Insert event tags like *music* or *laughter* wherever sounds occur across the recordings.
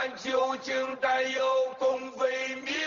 但究竟但有功为民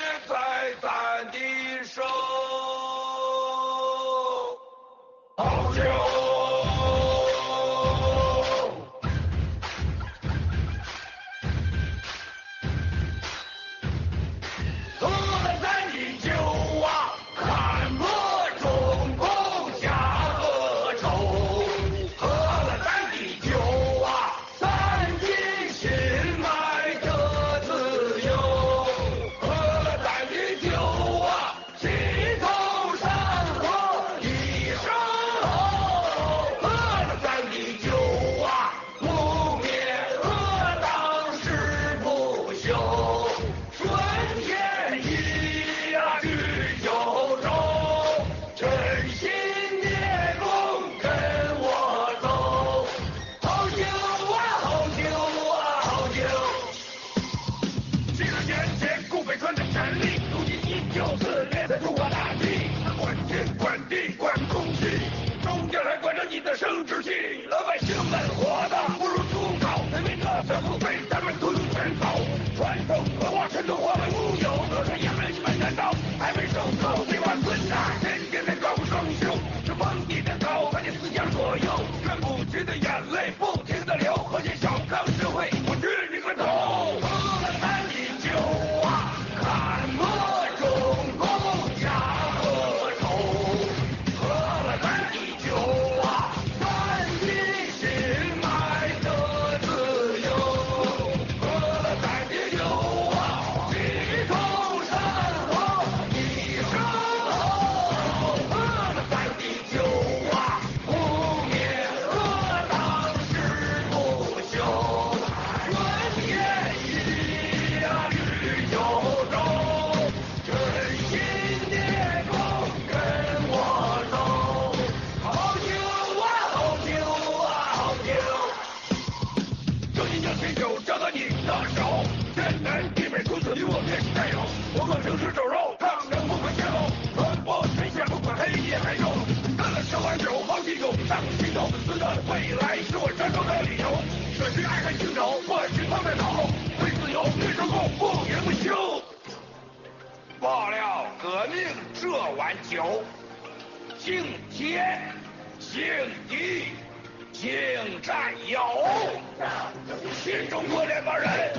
新中国这帮人。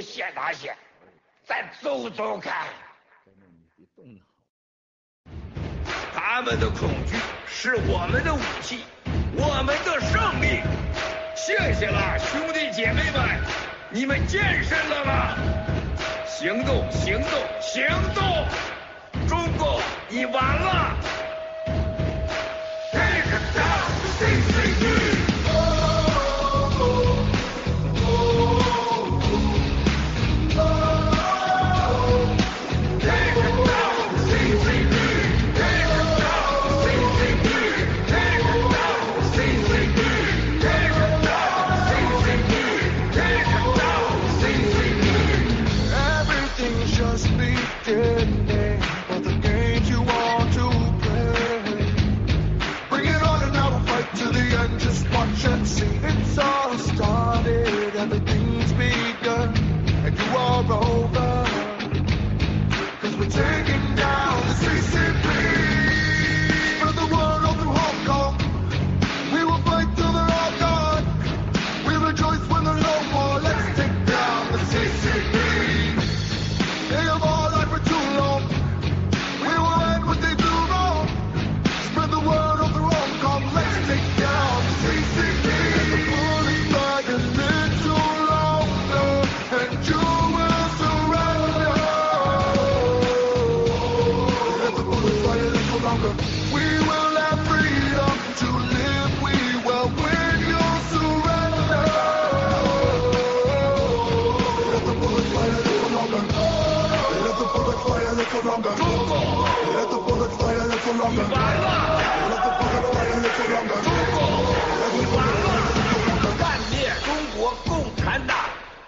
谢大仙，再走走看。他们的恐惧是我们的武器，我们的胜利。谢谢了，兄弟姐妹们，你们健身了吗？行动行动行动，中国你完了。这个大世界。中国中国干灭中国共产党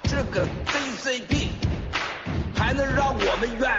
这个 ccd 还能让我们远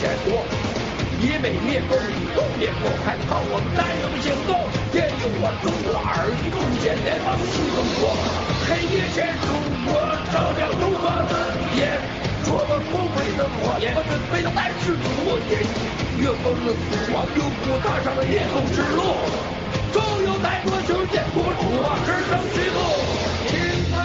钱多。以美灭共，以共灭共，还靠我们带动行动，建立我中华儿女共建联邦新中国。黑夜前，中国照亮东方的眼，说我光辉的火焰，我准备的爱是祖国天意。越过了祖国，又过踏上了夜空之路，终有在国球建国，中华之声齐动，听他。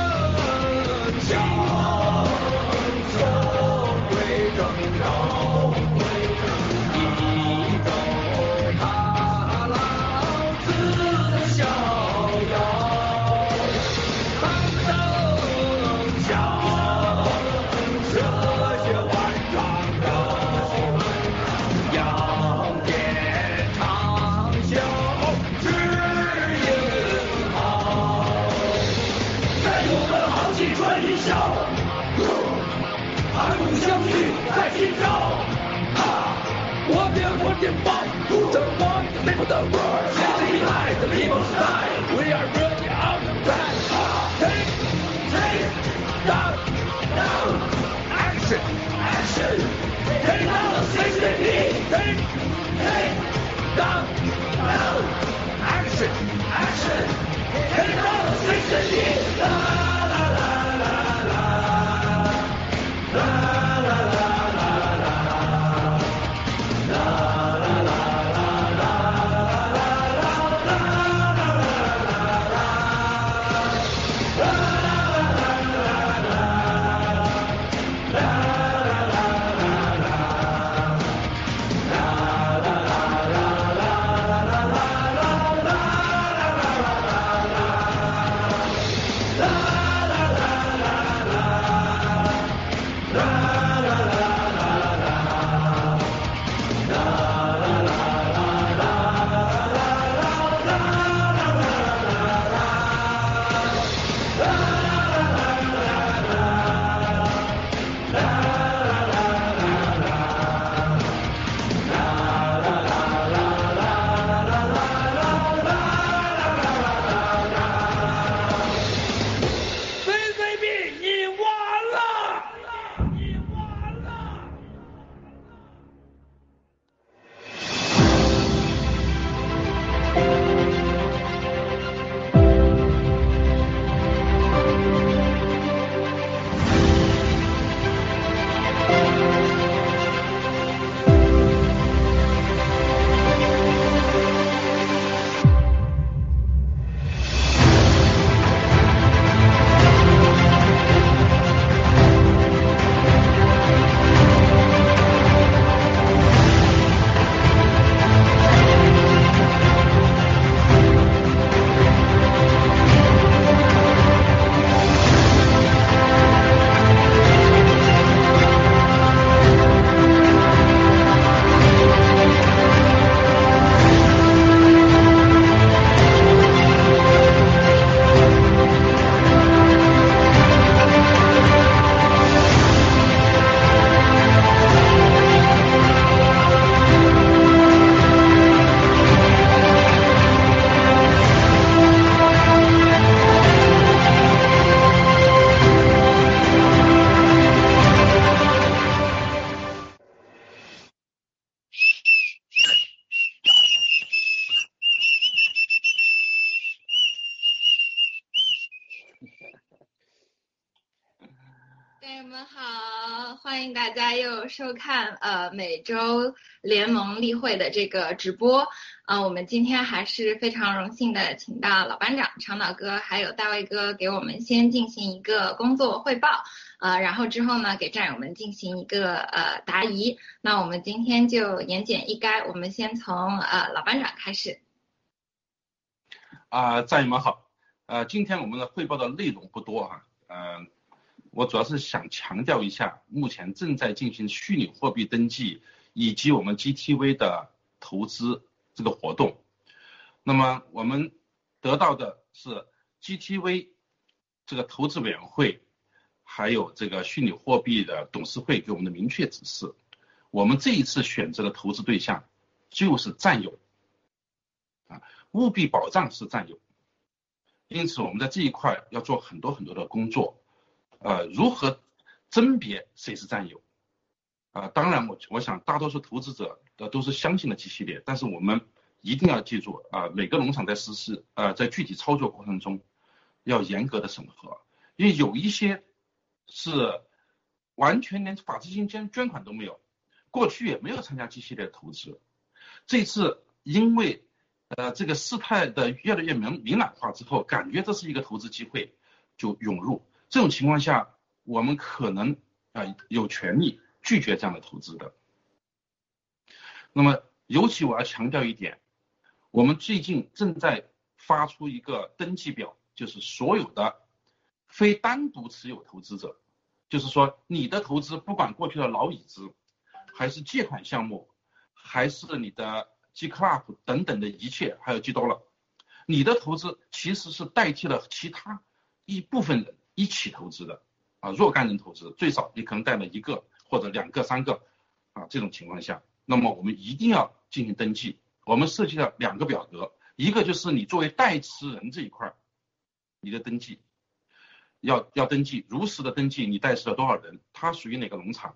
寒冬相遇在今朝。啊，我变我电报，The one the people the world, standing behind the people's side. We are ready on the back. Take, take, down, down, action, action. Take down the 60 Take, take, down, down, action, action. Take down the 60 La la la 收看呃每周联盟例会的这个直播。呃，我们今天还是非常荣幸的请到老班长长岛哥还有大卫哥给我们先进行一个工作汇报，呃，然后之后呢给战友们进行一个呃答疑。那我们今天就言简意赅，我们先从呃老班长开始。啊、战友们好，呃，今天我们的汇报的内容不多啊，嗯、我主要是想强调一下，目前正在进行虚拟货币登记以及我们 GTV 的投资这个活动。那么我们得到的是 GTV 这个投资委员会，还有这个虚拟货币的董事会给我们的明确指示，我们这一次选择的投资对象就是战友，啊，务必保障是战友。因此，我们在这一块要做很多很多的工作。呃，如何甄别谁是战友？啊、当然我我想大多数投资者呃都是相信的 G 系列，但是我们一定要记住啊，每个农场在实施呃在具体操作过程中要严格的审核，因为有一些是完全连法资金捐捐款都没有，过去也没有参加 G 系列投资，这次因为呃这个事态的越来越明明朗化之后，感觉这是一个投资机会，就涌入。这种情况下，我们可能啊有权利拒绝这样的投资的。那么，尤其我要强调一点，我们最近正在发出一个登记表，就是所有的非单独持有投资者，就是说你的投资不管过去的老椅子，还是借款项目，还是你的 G Club 等等的一切，还有 G Dollar，你的投资其实是代替了其他一部分人。一起投资的啊，若干人投资，最少你可能带了一个或者两个、三个啊，这种情况下，那么我们一定要进行登记。我们设计了两个表格，一个就是你作为代持人这一块儿，你的登记要要登记，如实的登记你代持了多少人，他属于哪个农场。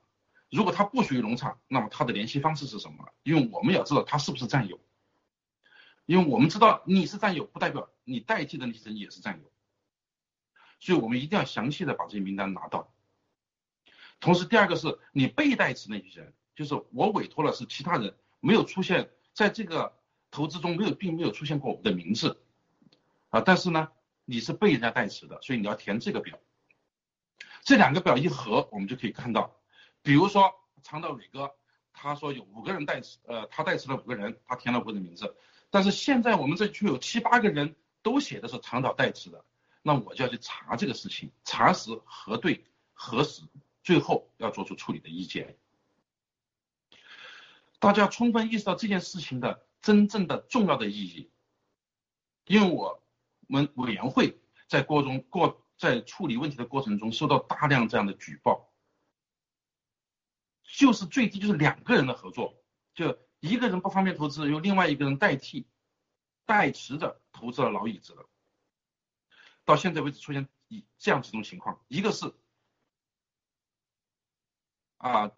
如果他不属于农场，那么他的联系方式是什么？因为我们要知道他是不是占有，因为我们知道你是占有，不代表你代替的那些人也是占有。所以我们一定要详细的把这些名单拿到。同时，第二个是你被代持那些人，就是我委托了是其他人，没有出现在这个投资中没有，并没有出现过我们的名字啊。但是呢，你是被人家代持的，所以你要填这个表。这两个表一合，我们就可以看到，比如说长岛伟哥，他说有五个人代持，呃，他代持了五个人，他填了五个人名字。但是现在我们这区有七八个人都写的是长岛代持的。那我就要去查这个事情，查实核对核实，最后要做出处理的意见。大家充分意识到这件事情的真正的重要的意义，因为我们委员会在过中过在处理问题的过程中收到大量这样的举报，就是最低就是两个人的合作，就一个人不方便投资，由另外一个人代替代持着投资了老椅子的。到现在为止出现以这样几种情况，一个是啊，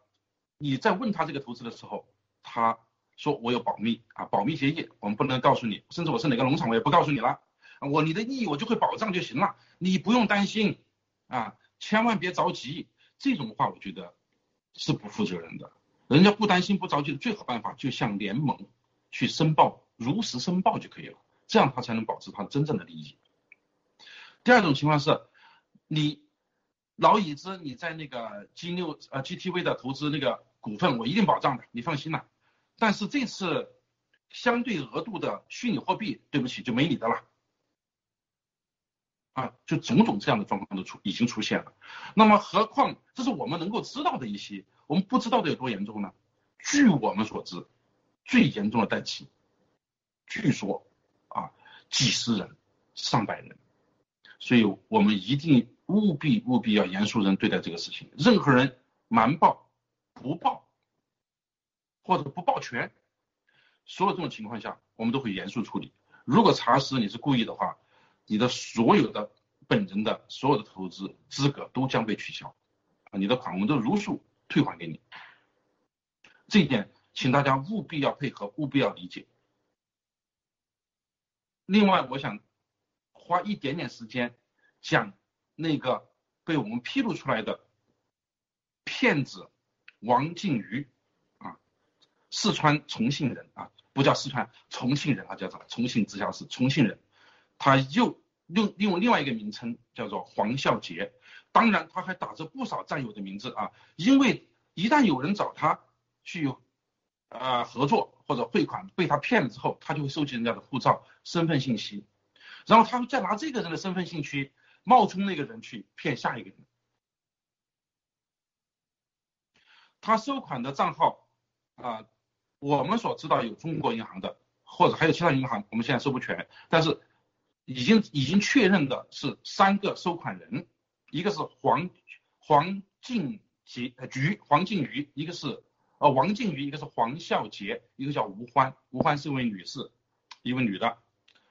你在问他这个投资的时候，他说我有保密啊，保密协议，我们不能告诉你，甚至我是哪个农场我也不告诉你了，我你的利益我就会保障就行了，你不用担心啊，千万别着急，这种话我觉得是不负责任的，人家不担心不着急的最好办法就向联盟去申报，如实申报就可以了，这样他才能保持他真正的利益。第二种情况是，你老已知你在那个 G 六呃 GTV 的投资那个股份，我一定保障的，你放心了。但是这次相对额度的虚拟货币，对不起就没你的了，啊，就种种这样的状况都出已经出现了。那么何况这是我们能够知道的一些，我们不知道的有多严重呢？据我们所知，最严重的代期，据说啊几十人、上百人。所以我们一定务必务必要严肃人对待这个事情。任何人瞒报、不报或者不报全，所有这种情况下，我们都会严肃处理。如果查实你是故意的话，你的所有的本人的所有的投资资格都将被取消，啊，你的款我们都如数退还给你。这一点，请大家务必要配合，务必要理解。另外，我想。花一点点时间讲那个被我们披露出来的骗子王靖宇啊，四川重庆人啊，不叫四川重庆人啊，叫做重庆直辖市重庆人，他又用用另外一个名称叫做黄孝杰，当然他还打着不少战友的名字啊，因为一旦有人找他去呃合作或者汇款被他骗了之后，他就会收集人家的护照、身份信息。然后他们再拿这个人的身份信息冒充那个人去骗下一个人。他收款的账号啊，我们所知道有中国银行的，或者还有其他银行，我们现在收不全。但是已经已经确认的是三个收款人，一个是黄黄静杰呃菊黄静瑜，一个是呃王静瑜，一个是黄孝杰，一个叫吴欢，吴欢是一位女士，一位女的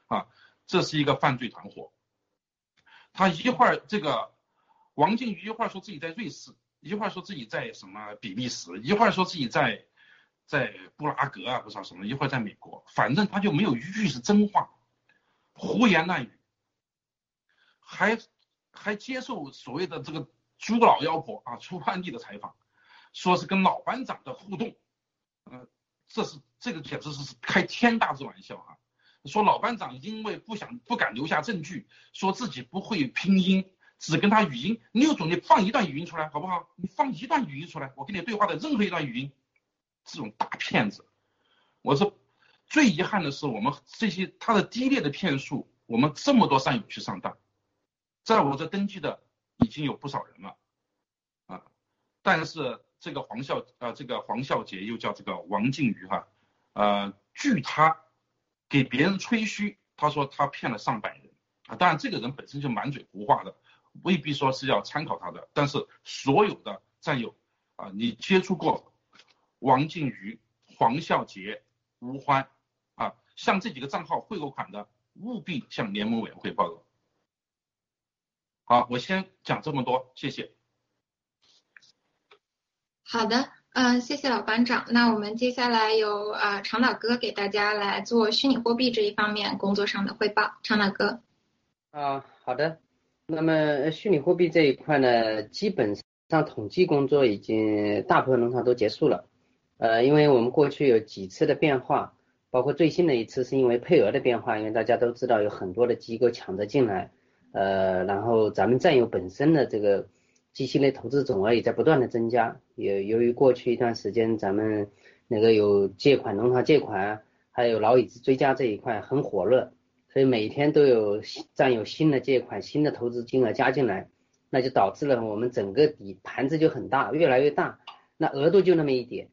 啊。这是一个犯罪团伙，他一会儿这个王靖宇一会儿说自己在瑞士，一会儿说自己在什么比利时，一会儿说自己在在布拉格啊，不知道什么，一会儿在美国，反正他就没有一句是真话，胡言乱语，还还接受所谓的这个朱老妖婆啊出版地的采访，说是跟老班长的互动，呃，这是这个简直是开天大之玩笑啊！说老班长因为不想不敢留下证据，说自己不会拼音，只跟他语音。刘总，你放一段语音出来好不好？你放一段语音出来，我跟你对话的任何一段语音。这种大骗子，我说最遗憾的是，我们这些他的低劣的骗术，我们这么多战友去上当，在我这登记的已经有不少人了啊。但是这个黄孝啊，这个黄孝杰又叫这个王靖宇哈，呃，据他给别人吹嘘，他说他骗了上百人啊。当然这个人本身就满嘴胡话的，未必说是要参考他的。但是所有的战友啊，你接触过。王靖宇、黄孝杰、吴欢啊，向这几个账号汇过款的，务必向联盟委员会报告。好，我先讲这么多，谢谢。好的，嗯，谢谢老班长。那我们接下来由啊长岛哥给大家来做虚拟货币这一方面工作上的汇报。长岛哥。啊，好的。那么虚拟货币这一块呢，基本上统计工作已经大部分农场都结束了。呃，因为我们过去有几次的变化，包括最新的一次是因为配额的变化，因为大家都知道有很多的机构抢着进来，呃，然后咱们占有本身的这个机器类投资总额也在不断的增加，也由于过去一段时间咱们那个有借款农场借款，还有老椅子追加这一块很火热，所以每天都有占有新的借款、新的投资金额加进来，那就导致了我们整个底盘子就很大，越来越大，那额度就那么一点。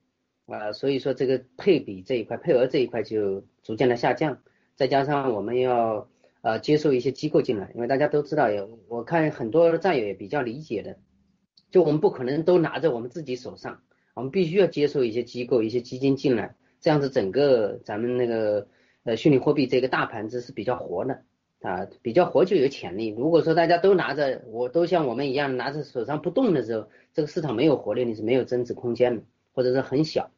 啊，所以说这个配比这一块，配额这一块就逐渐的下降，再加上我们要呃接受一些机构进来，因为大家都知道，有我看很多战友也比较理解的，就我们不可能都拿着我们自己手上，我们必须要接受一些机构、一些基金进来，这样子整个咱们那个呃虚拟货币这个大盘子是比较活的啊，比较活就有潜力。如果说大家都拿着，我都像我们一样拿着手上不动的时候，这个市场没有活力，你是没有增值空间的，或者是很小。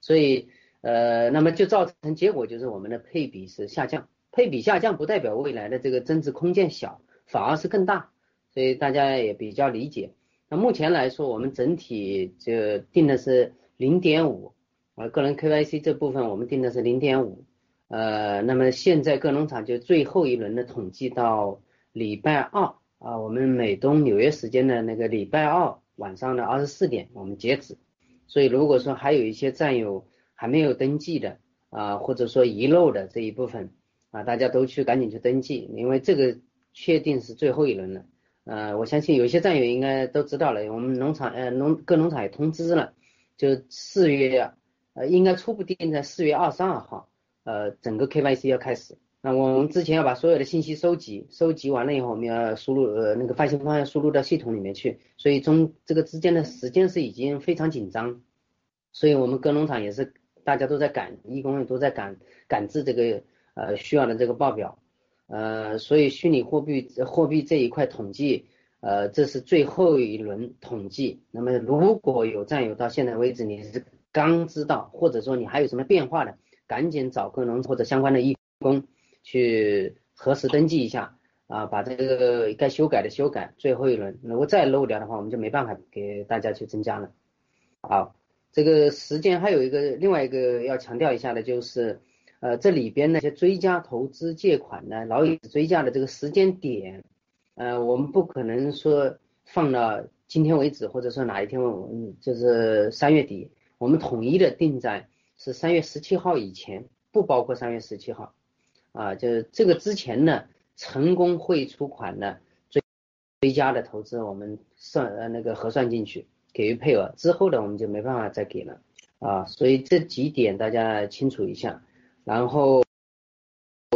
所以，呃，那么就造成结果就是我们的配比是下降，配比下降不代表未来的这个增值空间小，反而是更大，所以大家也比较理解。那目前来说，我们整体就定的是零点五，啊，个人 KYC 这部分我们定的是零点五，呃，那么现在各农场就最后一轮的统计到礼拜二啊，我们美东纽约时间的那个礼拜二晚上的二十四点，我们截止。所以，如果说还有一些战友还没有登记的啊，或者说遗漏的这一部分啊，大家都去赶紧去登记，因为这个确定是最后一轮了。呃，我相信有些战友应该都知道了，我们农场呃农各农场也通知了，就四月呃应该初步定在四月二十二号，呃整个 KYC 要开始。那我们之前要把所有的信息收集，收集完了以后，我们要输入呃那个发行方要输入到系统里面去，所以中这个之间的时间是已经非常紧张，所以我们各农场也是大家都在赶，义工也都在赶赶制这个呃需要的这个报表，呃所以虚拟货币货币这一块统计，呃这是最后一轮统计，那么如果有战友到现在为止你是刚知道，或者说你还有什么变化的，赶紧找个人或者相关的义工。去核实登记一下啊，把这个该修改的修改，最后一轮如果再漏掉的话，我们就没办法给大家去增加了。好，这个时间还有一个另外一个要强调一下的就是，呃，这里边那些追加投资借款呢，老子追加的这个时间点，呃，我们不可能说放到今天为止，或者说哪一天，嗯，就是三月底，我们统一的定在是三月十七号以前，不包括三月十七号。啊，就是这个之前呢，成功汇出款的追追加的投资，我们算呃那个核算进去，给予配额之后的我们就没办法再给了啊，所以这几点大家清楚一下。然后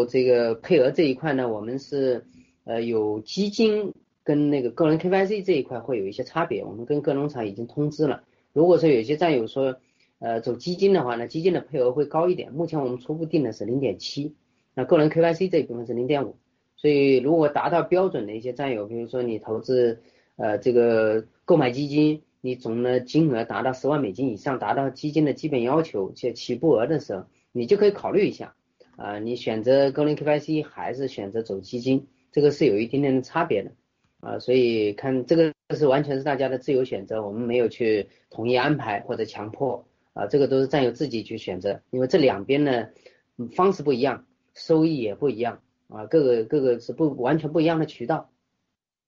这个配额这一块呢，我们是呃有基金跟那个个人 KYC 这一块会有一些差别，我们跟各农场已经通知了。如果说有些战友说呃走基金的话呢，基金的配额会高一点，目前我们初步定的是零点七。那个人 KYC 这一部分是零点五，所以如果达到标准的一些战友，比如说你投资呃这个购买基金你总的金额达到十万美金以上，达到基金的基本要求且起步额的时候，你就可以考虑一下。啊，你选择高瓴 KYC 还是选择走基金，这个是有一点点的差别的。啊，所以看这个是完全是大家的自由选择，我们没有去统一安排或者强迫。啊，这个都是占由自己去选择，因为这两边呢方式不一样，收益也不一样。啊，各个各个是不完全不一样的渠道。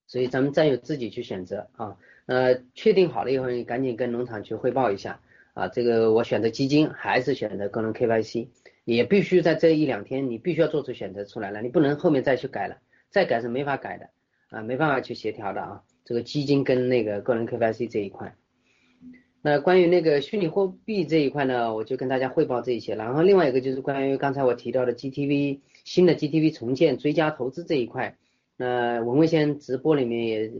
所以咱们占有自己去选择。啊，呃，确定好了以后，你赶紧跟农场去汇报一下啊，这个我选择基金还是选择个人 KYC，也必须在这一两天你必须要做出选择出来了，你不能后面再去改了，再改是没法改的啊，没办法去协调的啊，这个基金跟那个个人 KYC 这一块。那关于那个虚拟货币这一块呢，我就跟大家汇报这一些，然后另外一个就是关于刚才我提到的 GTV 新的 GTV 重建追加投资这一块。那文文先直播里面也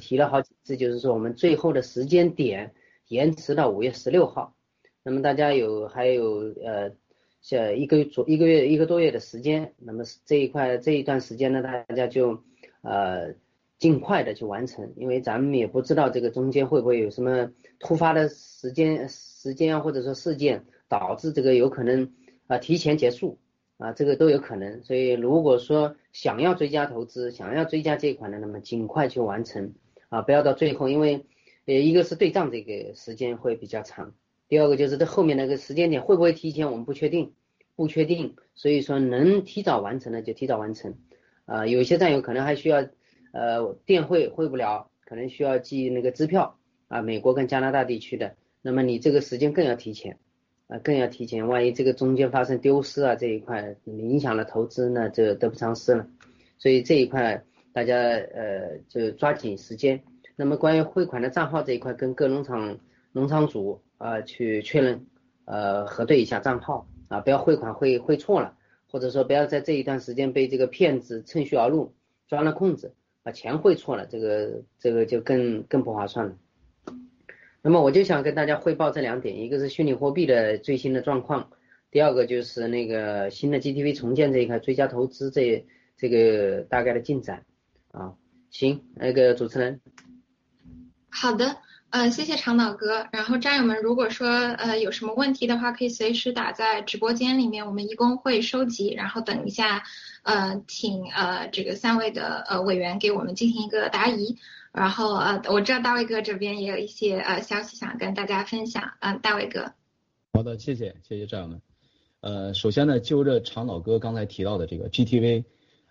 提了好几次，就是说我们最后的时间点延迟到五月十六号。那么大家有还有呃，像一个月左一个月一个多月的时间，那么这一块这一段时间呢，大家就呃尽快的去完成，因为咱们也不知道这个中间会不会有什么突发的时间时间啊，或者说事件导致这个有可能啊提前结束。啊，这个都有可能，所以如果说想要追加投资，想要追加这一款的，那么尽快去完成啊，不要到最后，因为呃一个是对账这个时间会比较长，第二个就是这后面那个时间点会不会提前，我们不确定，不确定，所以说能提早完成的就提早完成啊，有些战友可能还需要呃电汇汇不了，可能需要寄那个支票啊，美国跟加拿大地区的，那么你这个时间更要提前。啊，更要提前，万一这个中间发生丢失啊，这一块影响了投资呢，就得不偿失了。所以这一块大家呃就抓紧时间。那么关于汇款的账号这一块，跟各农场农场主啊去确认呃核对一下账号啊，不要汇款汇汇错了，或者说不要在这一段时间被这个骗子趁虚而入，钻了空子，把钱汇错了，这个这个就更更不划算了。那么我就想跟大家汇报这两点，一个是虚拟货币的最新的状况，第二个就是那个新的 GTV 重建这一块追加投资这这个大概的进展啊。行，那个主持人。好的，呃，谢谢长岛哥。然后战友们，如果说呃有什么问题的话，可以随时打在直播间里面，我们一共会收集，然后等一下呃请呃这个三位的呃委员给我们进行一个答疑。然后呃，我知道大卫哥这边也有一些呃消息想跟大家分享，嗯，大卫哥。好的，谢谢谢谢战友们。呃，首先呢，就着长岛哥刚才提到的这个 GTV，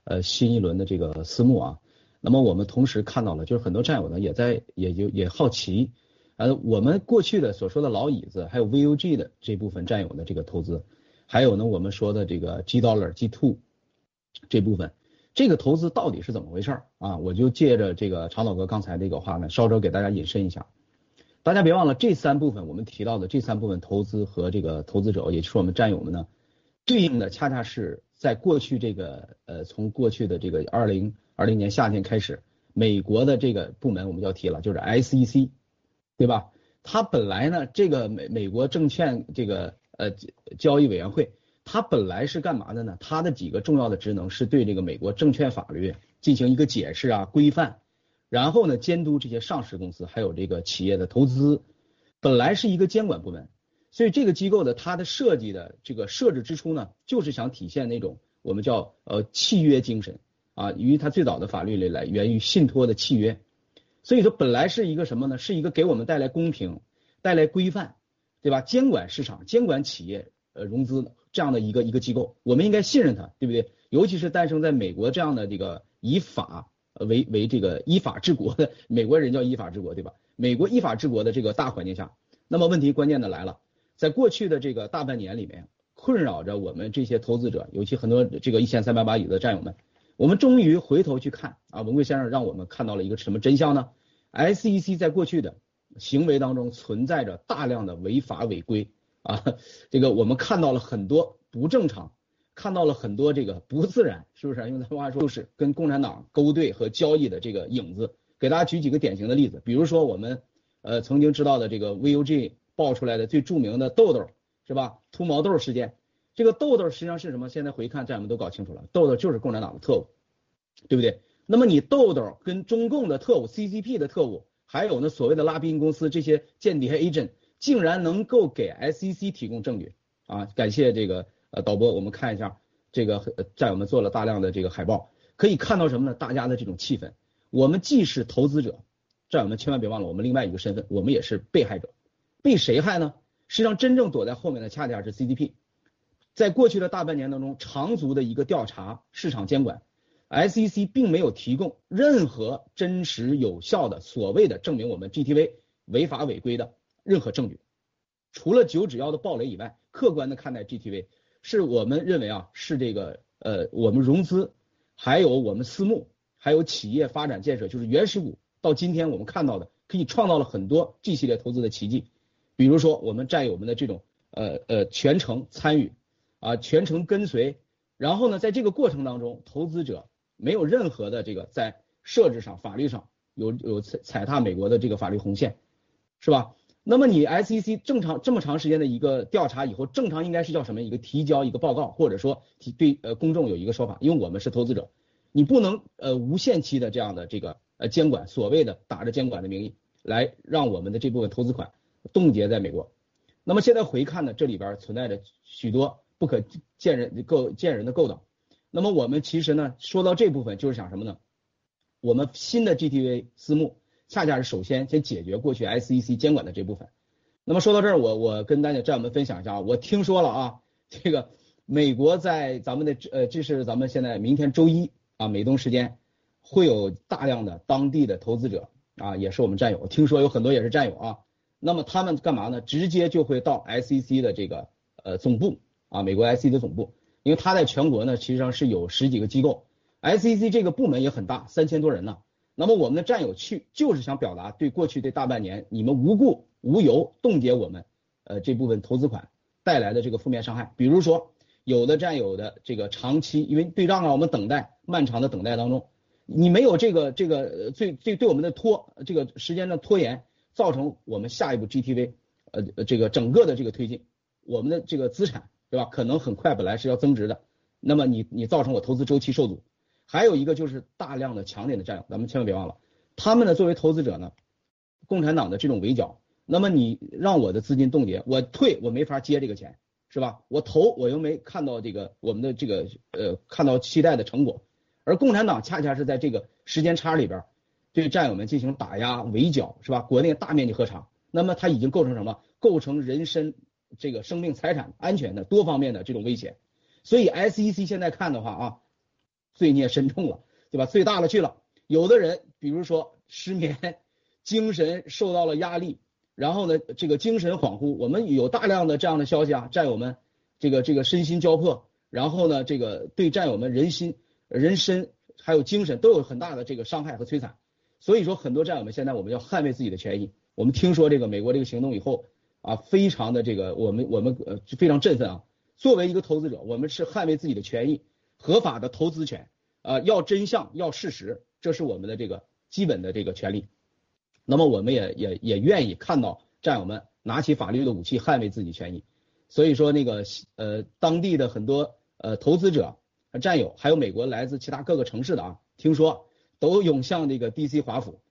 呃，新一轮的这个私募啊，那么我们同时看到了，就是很多战友呢也在也就也好奇，呃，我们过去的所说的老椅子，还有 VUG 的这部分战友的这个投资，还有呢我们说的这个 G Dollar G Two 这部分。这个投资到底是怎么回事儿啊？我就借着这个长岛哥刚才这个话呢，稍稍给大家引申一下。大家别忘了，这三部分我们提到的这三部分投资和这个投资者，也就是我们战友们呢，对应的恰恰是在过去这个呃，从过去的这个二零二零年夏天开始，美国的这个部门我们就要提了，就是 SEC，对吧？它本来呢，这个美美国证券这个呃交易委员会。它本来是干嘛的呢？它的几个重要的职能是对这个美国证券法律进行一个解释啊、规范，然后呢监督这些上市公司还有这个企业的投资，本来是一个监管部门。所以这个机构的它的设计的这个设置之初呢，就是想体现那种我们叫呃契约精神啊，因为它最早的法律里来源于信托的契约，所以说本来是一个什么呢？是一个给我们带来公平、带来规范，对吧？监管市场、监管企业呃融资。这样的一个一个机构，我们应该信任它，对不对？尤其是诞生在美国这样的这个以法为为这个依法治国的美国人叫依法治国，对吧？美国依法治国的这个大环境下，那么问题关键的来了，在过去的这个大半年里面，困扰着我们这些投资者，尤其很多这个一千三百把椅子的战友们，我们终于回头去看啊，文贵先生让我们看到了一个什么真相呢？SEC 在过去的行为当中存在着大量的违法违规。啊，这个我们看到了很多不正常，看到了很多这个不自然，是不是？用咱话说，就是跟共产党勾兑和交易的这个影子。给大家举几个典型的例子，比如说我们呃曾经知道的这个 VUG 爆出来的最著名的豆豆，是吧？秃毛豆事件，这个豆豆实际上是什么？现在回看，战友们都搞清楚了，豆豆就是共产党的特务，对不对？那么你豆豆跟中共的特务 CCP 的特务。还有呢所谓的拉宾公司这些间谍 agent，竟然能够给 SEC 提供证据啊！感谢这个呃导播，我们看一下这个战友们做了大量的这个海报，可以看到什么呢？大家的这种气氛。我们既是投资者，战友们千万别忘了，我们另外一个身份，我们也是被害者。被谁害呢？实际上真正躲在后面的恰恰是 CCP。在过去的大半年当中，长足的一个调查市场监管，SEC 并没有提供任何真实有效的所谓的证明我们 GTV 违法违规的任何证据。除了九指妖的暴雷以外，客观的看待 GTV，是我们认为啊是这个呃我们融资，还有我们私募，还有企业发展建设，就是原始股，到今天我们看到的，可以创造了很多 G 系列投资的奇迹。比如说我们占有我们的这种呃呃全程参与。啊，全程跟随，然后呢，在这个过程当中，投资者没有任何的这个在设置上、法律上有有踩踩踏美国的这个法律红线，是吧？那么你 SEC 正常这么长时间的一个调查以后，正常应该是叫什么？一个提交一个报告，或者说提对呃公众有一个说法，因为我们是投资者，你不能呃无限期的这样的这个呃监管，所谓的打着监管的名义来让我们的这部分投资款冻结在美国。那么现在回看呢，这里边存在着许多。不可见人够见人的勾当。那么我们其实呢，说到这部分就是想什么呢？我们新的 GTV 私募恰恰是首先先解决过去 SEC 监管的这部分。那么说到这儿，我我跟大家战友们分享一下啊，我听说了啊，这个美国在咱们的呃，这是咱们现在明天周一啊，美东时间会有大量的当地的投资者啊，也是我们战友，听说有很多也是战友啊。那么他们干嘛呢？直接就会到 SEC 的这个呃总部。啊，美国 SEC 的总部，因为它在全国呢，实际上是有十几个机构，SEC 这个部门也很大，三千多人呢。那么我们的战友去，就是想表达对过去这大半年你们无故无由冻结我们呃这部分投资款带来的这个负面伤害。比如说，有的战友的这个长期因为对账啊，我们等待漫长的等待当中，你没有这个这个最对对我们的拖这个时间的拖延，造成我们下一步 GTV 呃这个整个的这个推进，我们的这个资产。对吧？可能很快本来是要增值的，那么你你造成我投资周期受阻。还有一个就是大量的强点的战友，咱们千万别忘了，他们呢作为投资者呢，共产党的这种围剿，那么你让我的资金冻结，我退我没法接这个钱，是吧？我投我又没看到这个我们的这个呃看到期待的成果，而共产党恰恰是在这个时间差里边对战友们进行打压围剿，是吧？国内大面积喝茶，那么它已经构成什么？构成人身。这个生命财产安全的多方面的这种危险，所以 SEC 现在看的话啊，罪孽深重了，对吧？罪大了去了。有的人，比如说失眠、精神受到了压力，然后呢，这个精神恍惚，我们有大量的这样的消息啊，战友们这个这个身心交迫，然后呢，这个对战友们人心、人身还有精神都有很大的这个伤害和摧残。所以说，很多战友们现在我们要捍卫自己的权益。我们听说这个美国这个行动以后。啊，非常的这个，我们我们呃非常振奋啊！作为一个投资者，我们是捍卫自己的权益，合法的投资权啊，要真相，要事实，这是我们的这个基本的这个权利。那么我们也也也愿意看到战友们拿起法律的武器捍卫自己权益。所以说那个呃当地的很多呃投资者、战友，还有美国来自其他各个城市的啊，听说都涌向这个 DC 华府。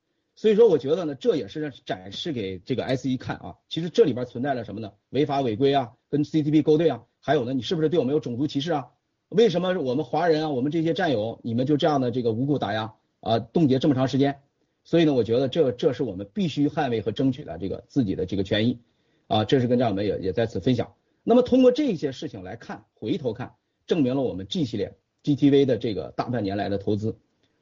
所以说，我觉得呢，这也是展示给这个 S 一看啊。其实这里边存在了什么呢？违法违规啊，跟 CTP 勾兑啊，还有呢，你是不是对我们有种族歧视啊？为什么我们华人啊，我们这些战友，你们就这样的这个无故打压啊，冻结这么长时间？所以呢，我觉得这这是我们必须捍卫和争取的这个自己的这个权益啊。这是跟战友们也也在此分享。那么通过这些事情来看，回头看，证明了我们 G 系列 GTV 的这个大半年来的投资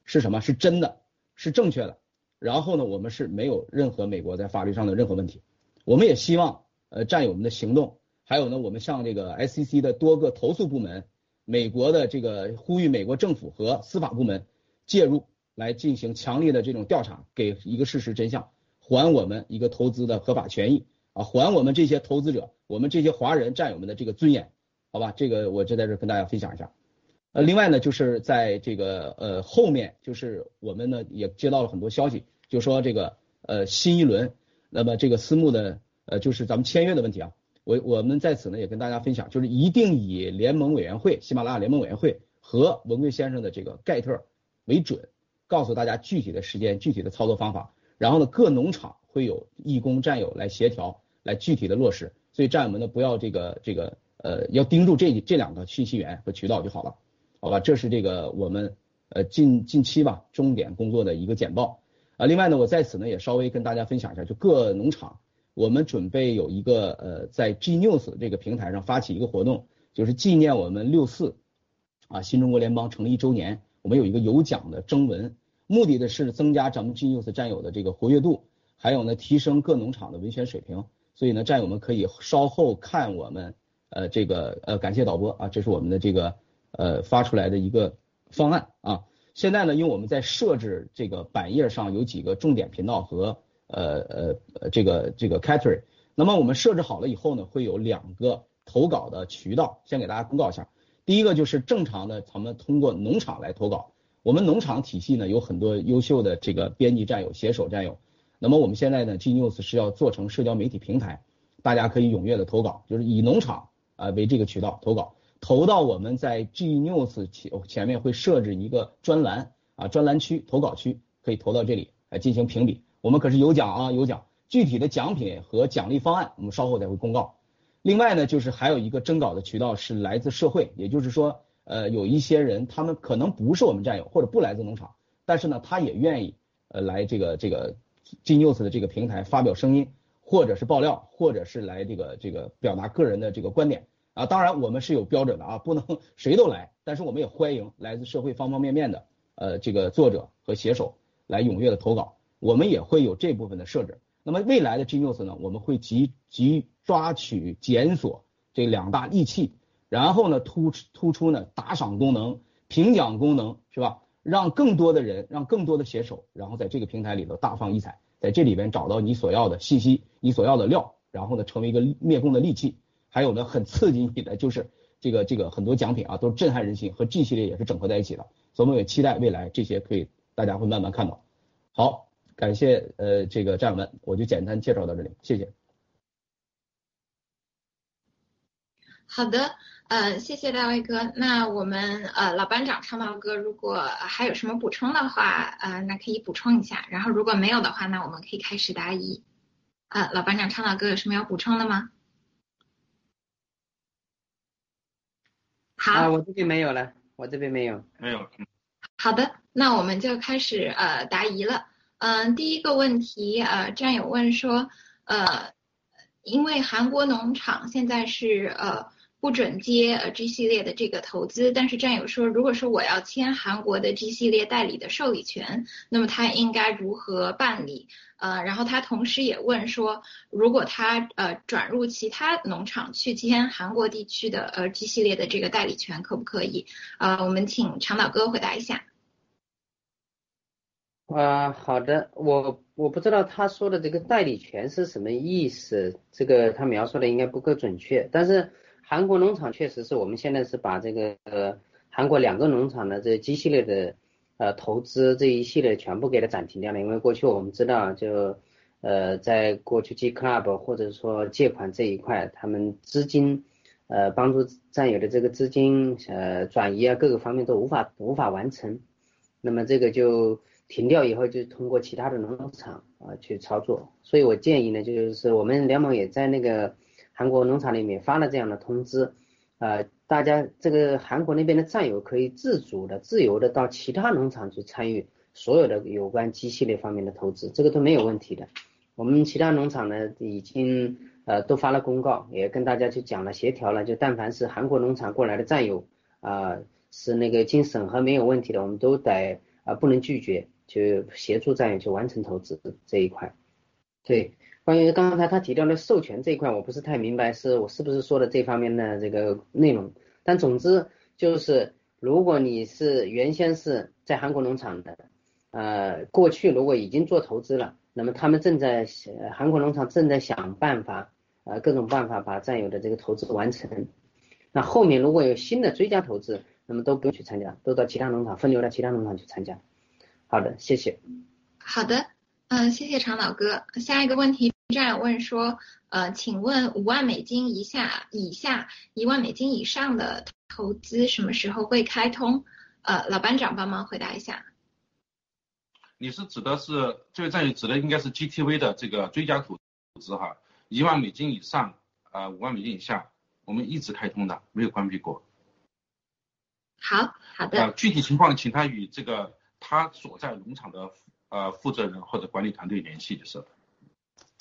是什么？是真的，是正确的。然后呢，我们是没有任何美国在法律上的任何问题。我们也希望呃战友们的行动，还有呢，我们向这个 SEC 的多个投诉部门，美国的这个呼吁美国政府和司法部门介入，来进行强烈的这种调查，给一个事实真相，还我们一个投资的合法权益啊，还我们这些投资者，我们这些华人战友们的这个尊严，好吧？这个我就在这跟大家分享一下。呃，另外呢，就是在这个呃后面，就是我们呢也接到了很多消息，就说这个呃新一轮，那么这个私募的呃就是咱们签约的问题啊，我我们在此呢也跟大家分享，就是一定以联盟委员会、喜马拉雅联盟委员会和文贵先生的这个盖特为准，告诉大家具体的时间、具体的操作方法。然后呢，各农场会有义工战友来协调，来具体的落实。所以战友们呢，不要这个这个呃，要盯住这这两个信息源和渠道就好了，好吧？这是这个我们呃近近期吧重点工作的一个简报啊。另外呢，我在此呢也稍微跟大家分享一下，就各农场，我们准备有一个呃在 G News 这个平台上发起一个活动，就是纪念我们六四啊新中国联邦成立一周年，我们有一个有奖的征文，目的的是增加咱们 G News 战友的这个活跃度，还有呢提升各农场的文学水平。所以呢，战友们可以稍后看我们呃这个呃感谢导播啊，这是我们的这个呃发出来的一个方案啊。现在呢，因为我们在设置这个版页上有几个重点频道和呃呃这个这个 category，那么我们设置好了以后呢，会有两个投稿的渠道，先给大家公告一下。第一个就是正常的，咱们通过农场来投稿。我们农场体系呢有很多优秀的这个编辑战友、写手战友。那么我们现在呢，G News 是要做成社交媒体平台，大家可以踊跃的投稿，就是以农场啊为这个渠道投稿，投到我们在 G News 前前面会设置一个专栏啊专栏区投稿区，可以投到这里来进行评比。我们可是有奖啊有奖，具体的奖品和奖励方案我们稍后再会公告。另外呢，就是还有一个征稿的渠道是来自社会，也就是说呃有一些人他们可能不是我们战友或者不来自农场，但是呢他也愿意呃来这个这个。G News 的这个平台发表声音，或者是爆料，或者是来这个这个表达个人的这个观点啊。当然我们是有标准的啊，不能谁都来，但是我们也欢迎来自社会方方面面的呃这个作者和写手来踊跃的投稿，我们也会有这部分的设置。那么未来的 G News 呢，我们会集集抓取检索这两大利器，然后呢突突出呢打赏功能、评奖功能，是吧？让更多的人，让更多的写手，然后在这个平台里头大放异彩，在这里边找到你所要的信息，你所要的料，然后呢，成为一个灭共的利器。还有呢，很刺激你的就是这个这个很多奖品啊，都是震撼人心，和 G 系列也是整合在一起的。所以我们也期待未来这些可以大家会慢慢看到。好，感谢呃这个战友们，我就简单介绍到这里，谢谢。好的。嗯，谢谢大卫哥。那我们呃老班长唱道哥，如果还有什么补充的话，呃，那可以补充一下。然后如果没有的话，那我们可以开始答疑。呃，老班长唱道哥有什么要补充的吗？好，啊，我这边没有了，我这边没有，没有。好的，那我们就开始呃答疑了。嗯，第一个问题，呃，战友问说，呃，因为韩国农场现在是呃。不准接呃 G 系列的这个投资，但是战友说，如果说我要签韩国的 G 系列代理的受理权，那么他应该如何办理？呃，然后他同时也问说，如果他呃转入其他农场去签韩国地区的呃 G 系列的这个代理权，可不可以？呃，我们请长岛哥回答一下。啊，好的，我我不知道他说的这个代理权是什么意思，这个他描述的应该不够准确，但是。韩国农场确实是我们现在是把这个呃韩国两个农场的这 G 系列的呃投资这一系列全部给它暂停掉了，因为过去我们知道就呃在过去 G Club 或者说借款这一块，他们资金呃帮助战友的这个资金呃转移啊各个方面都无法无法完成，那么这个就停掉以后就通过其他的农场啊去操作，所以我建议呢就是我们联盟也在那个。韩国农场里面发了这样的通知，呃，大家这个韩国那边的战友可以自主的、自由的到其他农场去参与所有的有关机系列方面的投资，这个都没有问题的。我们其他农场呢，已经呃都发了公告，也跟大家去讲了、协调了，就但凡是韩国农场过来的战友啊，是那个经审核没有问题的，我们都得啊不能拒绝，就协助战友去完成投资这一块，对。关于刚才他提到的授权这一块，我不是太明白，是我是不是说的这方面的这个内容？但总之就是，如果你是原先是在韩国农场的，呃，过去如果已经做投资了，那么他们正在韩国农场正在想办法，呃，各种办法把占有的这个投资完成。那后面如果有新的追加投资，那么都不用去参加，都到其他农场分流到其他农场去参加。好的，谢谢。好的。嗯，谢谢常老哥。下一个问题，战友问说，呃，请问五万美金以下、以下一万美金以上的投资什么时候会开通？呃，老班长帮忙回答一下。你是指的是这位战友指的应该是 GTV 的这个追加投资哈，一万美金以上，呃五万美金以下，我们一直开通的，没有关闭过。好好的。呃，具体情况请他与这个他所在农场的呃负责人或者管理团队联系就是。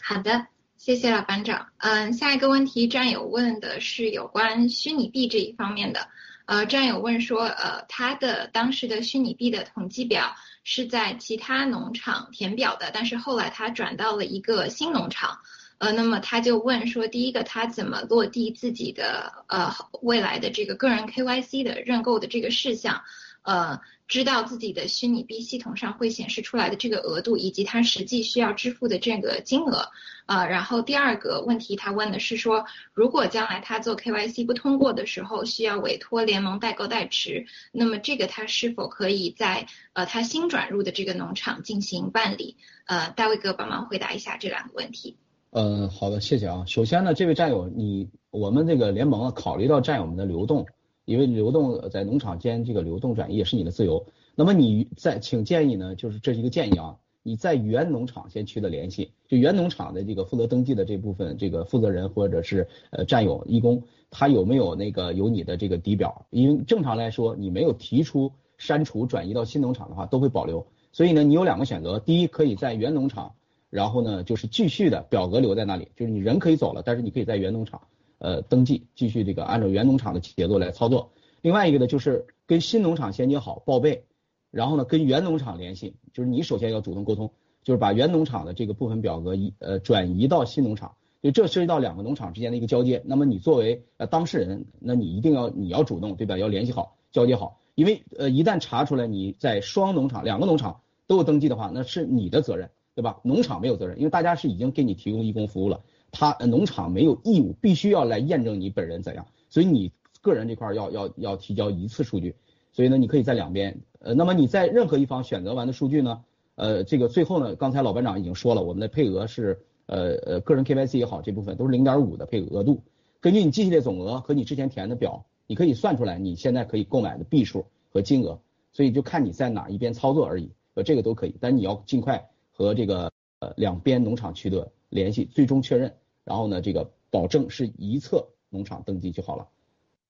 好的，谢谢老班长。嗯，下一个问题战友问的是有关虚拟币这一方面的。呃，战友问说，呃，他的当时的虚拟币的统计表是在其他农场填表的，但是后来他转到了一个新农场。呃，那么他就问说，第一个他怎么落地自己的呃未来的这个个人 KYC 的认购的这个事项，呃，知道自己的虚拟币系统上会显示出来的这个额度，以及他实际需要支付的这个金额，呃，然后第二个问题他问的是说，如果将来他做 KYC 不通过的时候，需要委托联盟代购代持，那么这个他是否可以在呃他新转入的这个农场进行办理？呃，大卫哥帮忙回答一下这两个问题。嗯，好的，谢谢啊。首先呢，这位战友，你我们这个联盟啊，考虑到战友们的流动，因为流动在农场间这个流动转移也是你的自由。那么你在，请建议呢，就是这是一个建议啊，你在原农场先取得联系，就原农场的这个负责登记的这部分这个负责人或者是呃战友义工，他有没有那个有你的这个底表？因为正常来说，你没有提出删除转移到新农场的话，都会保留。所以呢，你有两个选择，第一，可以在原农场。然后呢，就是继续的表格留在那里，就是你人可以走了，但是你可以在原农场呃登记，继续这个按照原农场的节奏来操作。另外一个呢，就是跟新农场衔接好报备，然后呢跟原农场联系，就是你首先要主动沟通，就是把原农场的这个部分表格移呃转移到新农场，就这涉及到两个农场之间的一个交接。那么你作为呃当事人，那你一定要你要主动对吧？要联系好交接好，因为呃一旦查出来你在双农场两个农场都有登记的话，那是你的责任。对吧？农场没有责任，因为大家是已经给你提供义工服务了，他农场没有义务必须要来验证你本人怎样，所以你个人这块要要要提交一次数据，所以呢，你可以在两边，呃，那么你在任何一方选择完的数据呢，呃，这个最后呢，刚才老班长已经说了，我们的配额是，呃呃，个人 KYC 也好，这部分都是零点五的配额度，根据你记系列总额和你之前填的表，你可以算出来你现在可以购买的币数和金额，所以就看你在哪一边操作而已，呃，这个都可以，但你要尽快。和这个呃两边农场取得联系，最终确认，然后呢，这个保证是一侧农场登记就好了，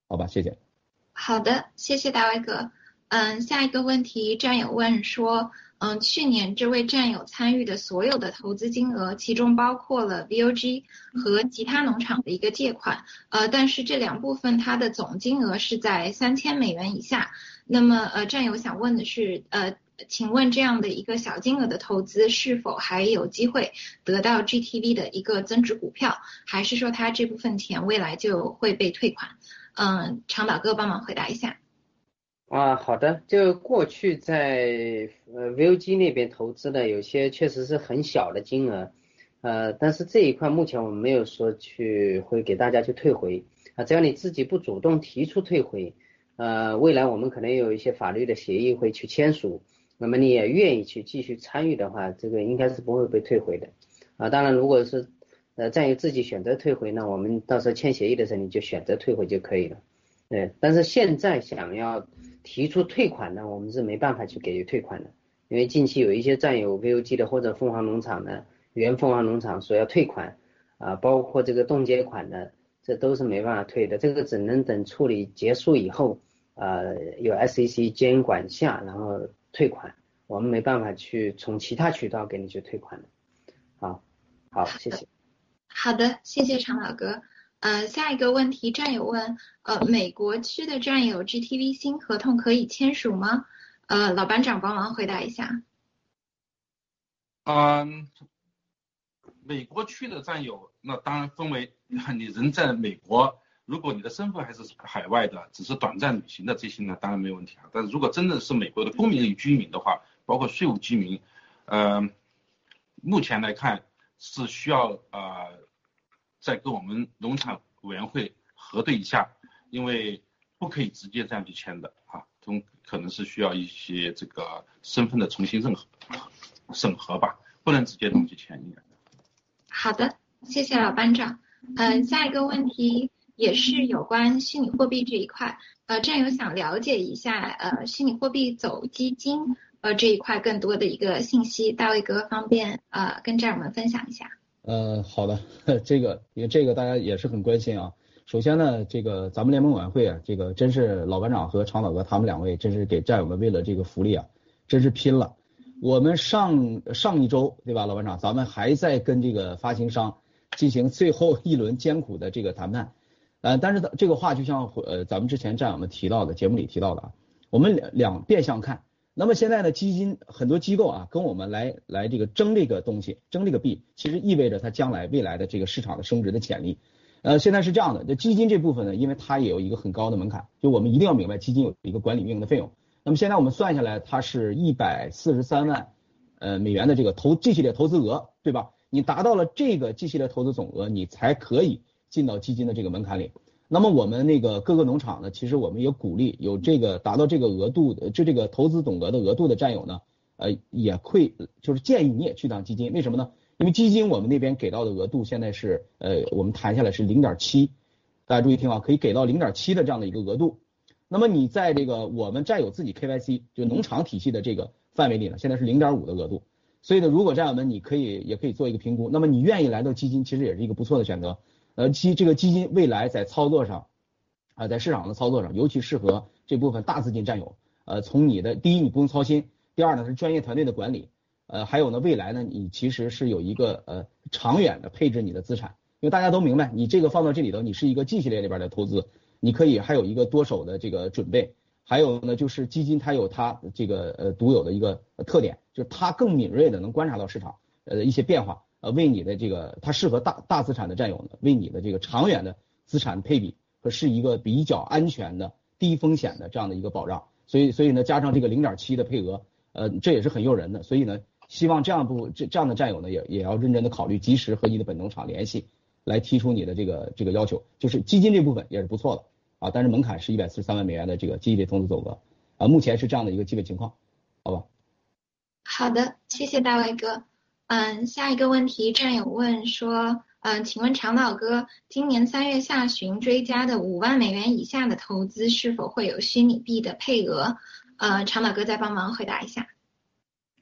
好吧，谢谢。好的，谢谢大卫哥。嗯，下一个问题，战友问说，嗯，去年这位战友参与的所有的投资金额，其中包括了 VOG 和其他农场的一个借款，呃，但是这两部分它的总金额是在三千美元以下。那么，呃，战友想问的是，呃。请问这样的一个小金额的投资是否还有机会得到 GTV 的一个增值股票，还是说他这部分钱未来就会被退款？嗯，长岛哥帮忙回答一下。啊，好的，就过去在呃 VOG 那边投资的有些确实是很小的金额，呃，但是这一块目前我们没有说去会给大家去退回啊，只要你自己不主动提出退回，呃，未来我们可能有一些法律的协议会去签署。那么你也愿意去继续参与的话，这个应该是不会被退回的啊。当然，如果是呃在于自己选择退回呢，我们到时候签协议的时候你就选择退回就可以了。对，但是现在想要提出退款呢，我们是没办法去给予退款的，因为近期有一些占有 VOG 的或者凤凰农场的原凤凰农场说要退款啊，包括这个冻结款的，这都是没办法退的，这个只能等处理结束以后，呃，有 SEC 监管下，然后。退款，我们没办法去从其他渠道给你去退款的。好，好，谢谢。好的，谢谢常老哥。呃，下一个问题，战友问，呃，美国区的战友 GTV 新合同可以签署吗？呃，老班长帮忙回答一下。嗯，美国区的战友，那当然分为你人在美国。如果你的身份还是海外的，只是短暂旅行的这些呢，当然没有问题啊。但是如果真的是美国的公民与居民的话，包括税务居民，呃，目前来看是需要呃再跟我们农场委员会核对一下，因为不可以直接这样去签的啊，从可能是需要一些这个身份的重新认核审核吧，不能直接这么去签应该。好的，谢谢老班长。嗯，下一个问题。也是有关虚拟货币这一块，呃，战友想了解一下，呃，虚拟货币走基金呃这一块更多的一个信息，大卫哥方便呃跟战友们分享一下。呃，好的，*laughs* 这个因为这个大家也是很关心啊。首先呢，这个咱们联盟晚会啊，这个真是老班长和常老哥他们两位真是给战友们为了这个福利啊，真是拼了。我们上上一周对吧，老班长，咱们还在跟这个发行商进行最后一轮艰苦的这个谈判。呃，但是这个话就像呃咱们之前战友们提到的节目里提到的啊，我们两两变相看。那么现在呢，基金很多机构啊跟我们来来这个争这个东西，争这个币，其实意味着它将来未来的这个市场的升值的潜力。呃，现在是这样的，这基金这部分呢，因为它也有一个很高的门槛，就我们一定要明白，基金有一个管理运营的费用。那么现在我们算下来，它是一百四十三万呃美元的这个投 G 系列投资额，对吧？你达到了这个 G 系列投资总额，你才可以进到基金的这个门槛里。那么我们那个各个农场呢，其实我们也鼓励有这个达到这个额度的，就这个投资总额的额度的战友呢，呃，也会就是建议你也去当基金，为什么呢？因为基金我们那边给到的额度现在是，呃，我们谈下来是零点七，大家注意听啊，可以给到零点七的这样的一个额度。那么你在这个我们占有自己 KYC 就农场体系的这个范围里呢，现在是零点五的额度。所以呢，如果战友们你可以也可以做一个评估，那么你愿意来到基金，其实也是一个不错的选择。呃，基这个基金未来在操作上，啊，在市场的操作上，尤其适合这部分大资金占有。呃，从你的第一你不用操心，第二呢是专业团队的管理。呃，还有呢，未来呢，你其实是有一个呃长远的配置你的资产，因为大家都明白，你这个放到这里头，你是一个 G 系列里边的投资，你可以还有一个多手的这个准备，还有呢，就是基金它有它这个呃独有的一个特点，就是它更敏锐的能观察到市场呃一些变化，呃为你的这个它适合大大资产的占有呢，为你的这个长远的资产配比和是一个比较安全的低风险的这样的一个保障，所以所以呢，加上这个零点七的配额，呃这也是很诱人的，所以呢。希望这样不这这样的战友呢，也也要认真的考虑，及时和你的本农场联系，来提出你的这个这个要求，就是基金这部分也是不错的啊，但是门槛是一百四十三万美元的这个基金投资总额啊，目前是这样的一个基本情况，好吧？好的，谢谢大卫哥。嗯，下一个问题，战友问说，嗯，请问长岛哥，今年三月下旬追加的五万美元以下的投资是否会有虚拟币的配额？呃，长岛哥再帮忙回答一下。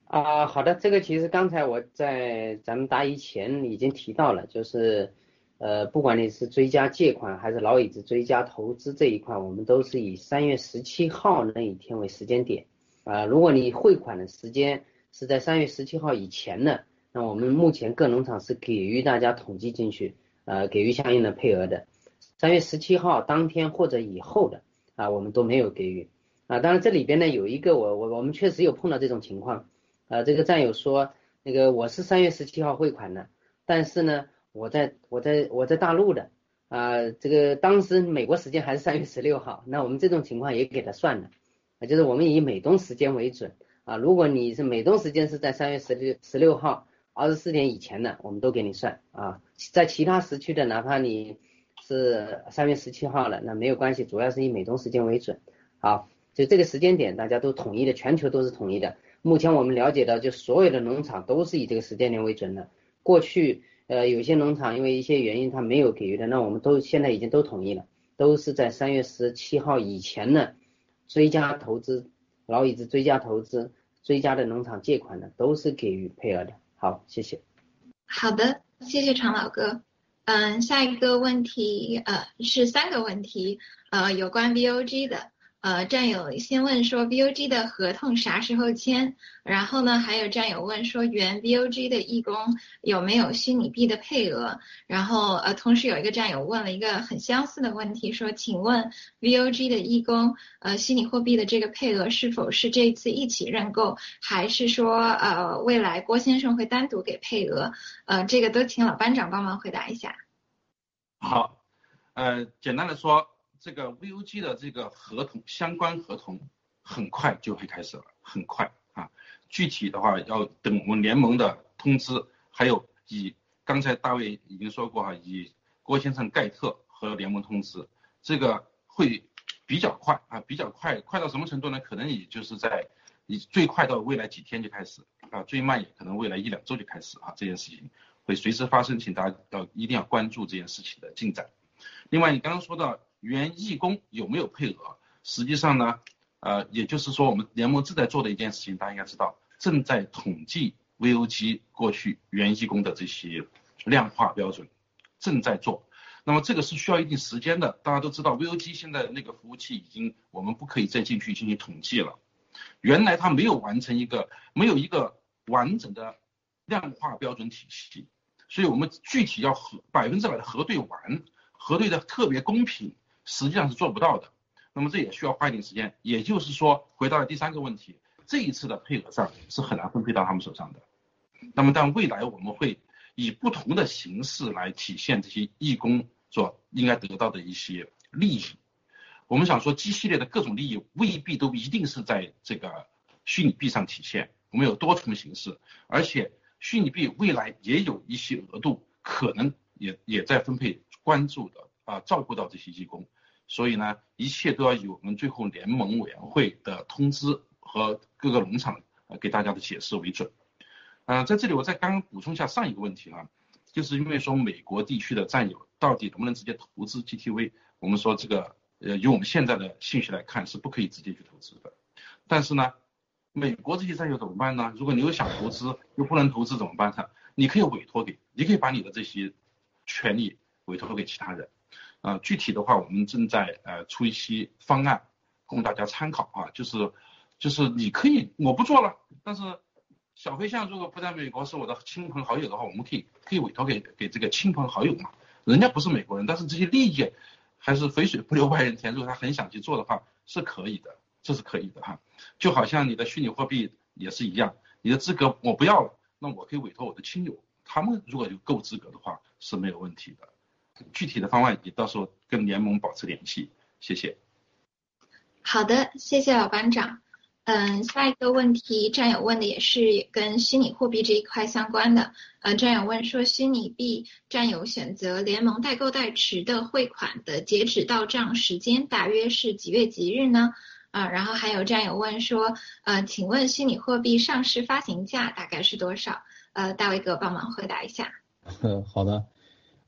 啊，好的，这个其实刚才我在咱们答疑前已经提到了，就是呃，不管你是追加借款还是老椅子追加投资这一块，我们都是以三月十七号那一天为时间点啊。如果你汇款的时间是在三月十七号以前的，那我们目前各农场是给予大家统计进去，呃，给予相应的配额的。三月十七号当天或者以后的啊，我们都没有给予啊。当然这里边呢有一个我我我们确实有碰到这种情况。啊，这个战友说，那个我是三月十七号汇款的，但是呢，我在我在我在大陆的，啊，这个当时美国时间还是三月十六号，那我们这种情况也给他算了，啊，就是我们以美东时间为准，啊，如果你是美东时间是在三月十六十六号二十四点以前的，我们都给你算，啊，在其他时区的，哪怕你是三月十七号了，那没有关系，主要是以美东时间为准，好，就这个时间点大家都统一的，全球都是统一的。目前我们了解到，就所有的农场都是以这个时间点为准的。过去，呃，有些农场因为一些原因，它没有给予的，那我们都现在已经都统一了，都是在三月十七号以前的追加投资、老椅子追加投资、追加的农场借款的，都是给予配额的。好，谢谢。好的，谢谢常老哥。嗯，下一个问题，呃，是三个问题，呃，有关 VOG 的。呃，战友先问说，VOG 的合同啥时候签？然后呢，还有战友问说，原 VOG 的义工有没有虚拟币的配额？然后呃，同时有一个战友问了一个很相似的问题，说，请问 VOG 的义工呃，虚拟货币的这个配额是否是这一次一起认购，还是说呃，未来郭先生会单独给配额？呃，这个都请老班长帮忙回答一下。好，呃，简单的说。这个 VOG 的这个合同相关合同很快就会开始了，很快啊。具体的话要等我们联盟的通知，还有以刚才大卫已经说过哈，以郭先生盖特和联盟通知，这个会比较快啊，比较快，快到什么程度呢？可能也就是在以最快到未来几天就开始啊，最慢也可能未来一两周就开始啊。这件事情会随时发生，请大家要一定要关注这件事情的进展。另外，你刚刚说到。原义工有没有配额？实际上呢，呃，也就是说我们联盟正在做的一件事情，大家应该知道，正在统计 VOG 过去原义工的这些量化标准，正在做。那么这个是需要一定时间的，大家都知道 VOG 现在那个服务器已经我们不可以再进去进行统计了。原来它没有完成一个没有一个完整的量化标准体系，所以我们具体要核百分之百的核对完，核对的特别公平，实际上是做不到的。那么这也需要花一点时间。也就是说，回到了第三个问题，这一次的配额上是很难分配到他们手上的。那么但未来我们会以不同的形式来体现这些义工。所应该得到的一些利益，我们想说 G 系列的各种利益未必都一定是在这个虚拟币上体现，我们有多重形式，而且虚拟币未来也有一些额度，可能也也在分配关注的啊，照顾到这些义工，所以呢，一切都要以我们最后联盟委员会的通知和各个农场呃给大家的解释为准。嗯，在这里我再刚刚补充一下上一个问题啊。就是因为说美国地区的战友到底能不能直接投资 GTV？我们说这个呃，以我们现在的信息来看是不可以直接去投资的。但是呢，美国这些战友怎么办呢？如果你又想投资又不能投资怎么办呢？你可以委托给，你可以把你的这些权利委托给其他人。啊，具体的话我们正在呃出一期方案供大家参考啊，就是就是你可以我不做了，但是。小飞象如果不在美国是我的亲朋好友的话，我们可以可以委托给给这个亲朋好友嘛，人家不是美国人，但是这些利益还是肥水不流外人田，如果他很想去做的话是可以的，这是可以的哈，就好像你的虚拟货币也是一样，你的资格我不要了，那我可以委托我的亲友，他们如果有够资格的话是没有问题的，具体的方案你到时候跟联盟保持联系，谢谢。好的，谢谢老班长。嗯，下一个问题，战友问的也是跟虚拟货币这一块相关的。呃，战友问说，虚拟币战友选择联盟代购代持的汇款的截止到账时间大约是几月几日呢？啊，然后还有战友问说，呃，请问虚拟货币上市发行价大概是多少？呃，大卫哥帮忙回答一下。嗯 *laughs* 好的，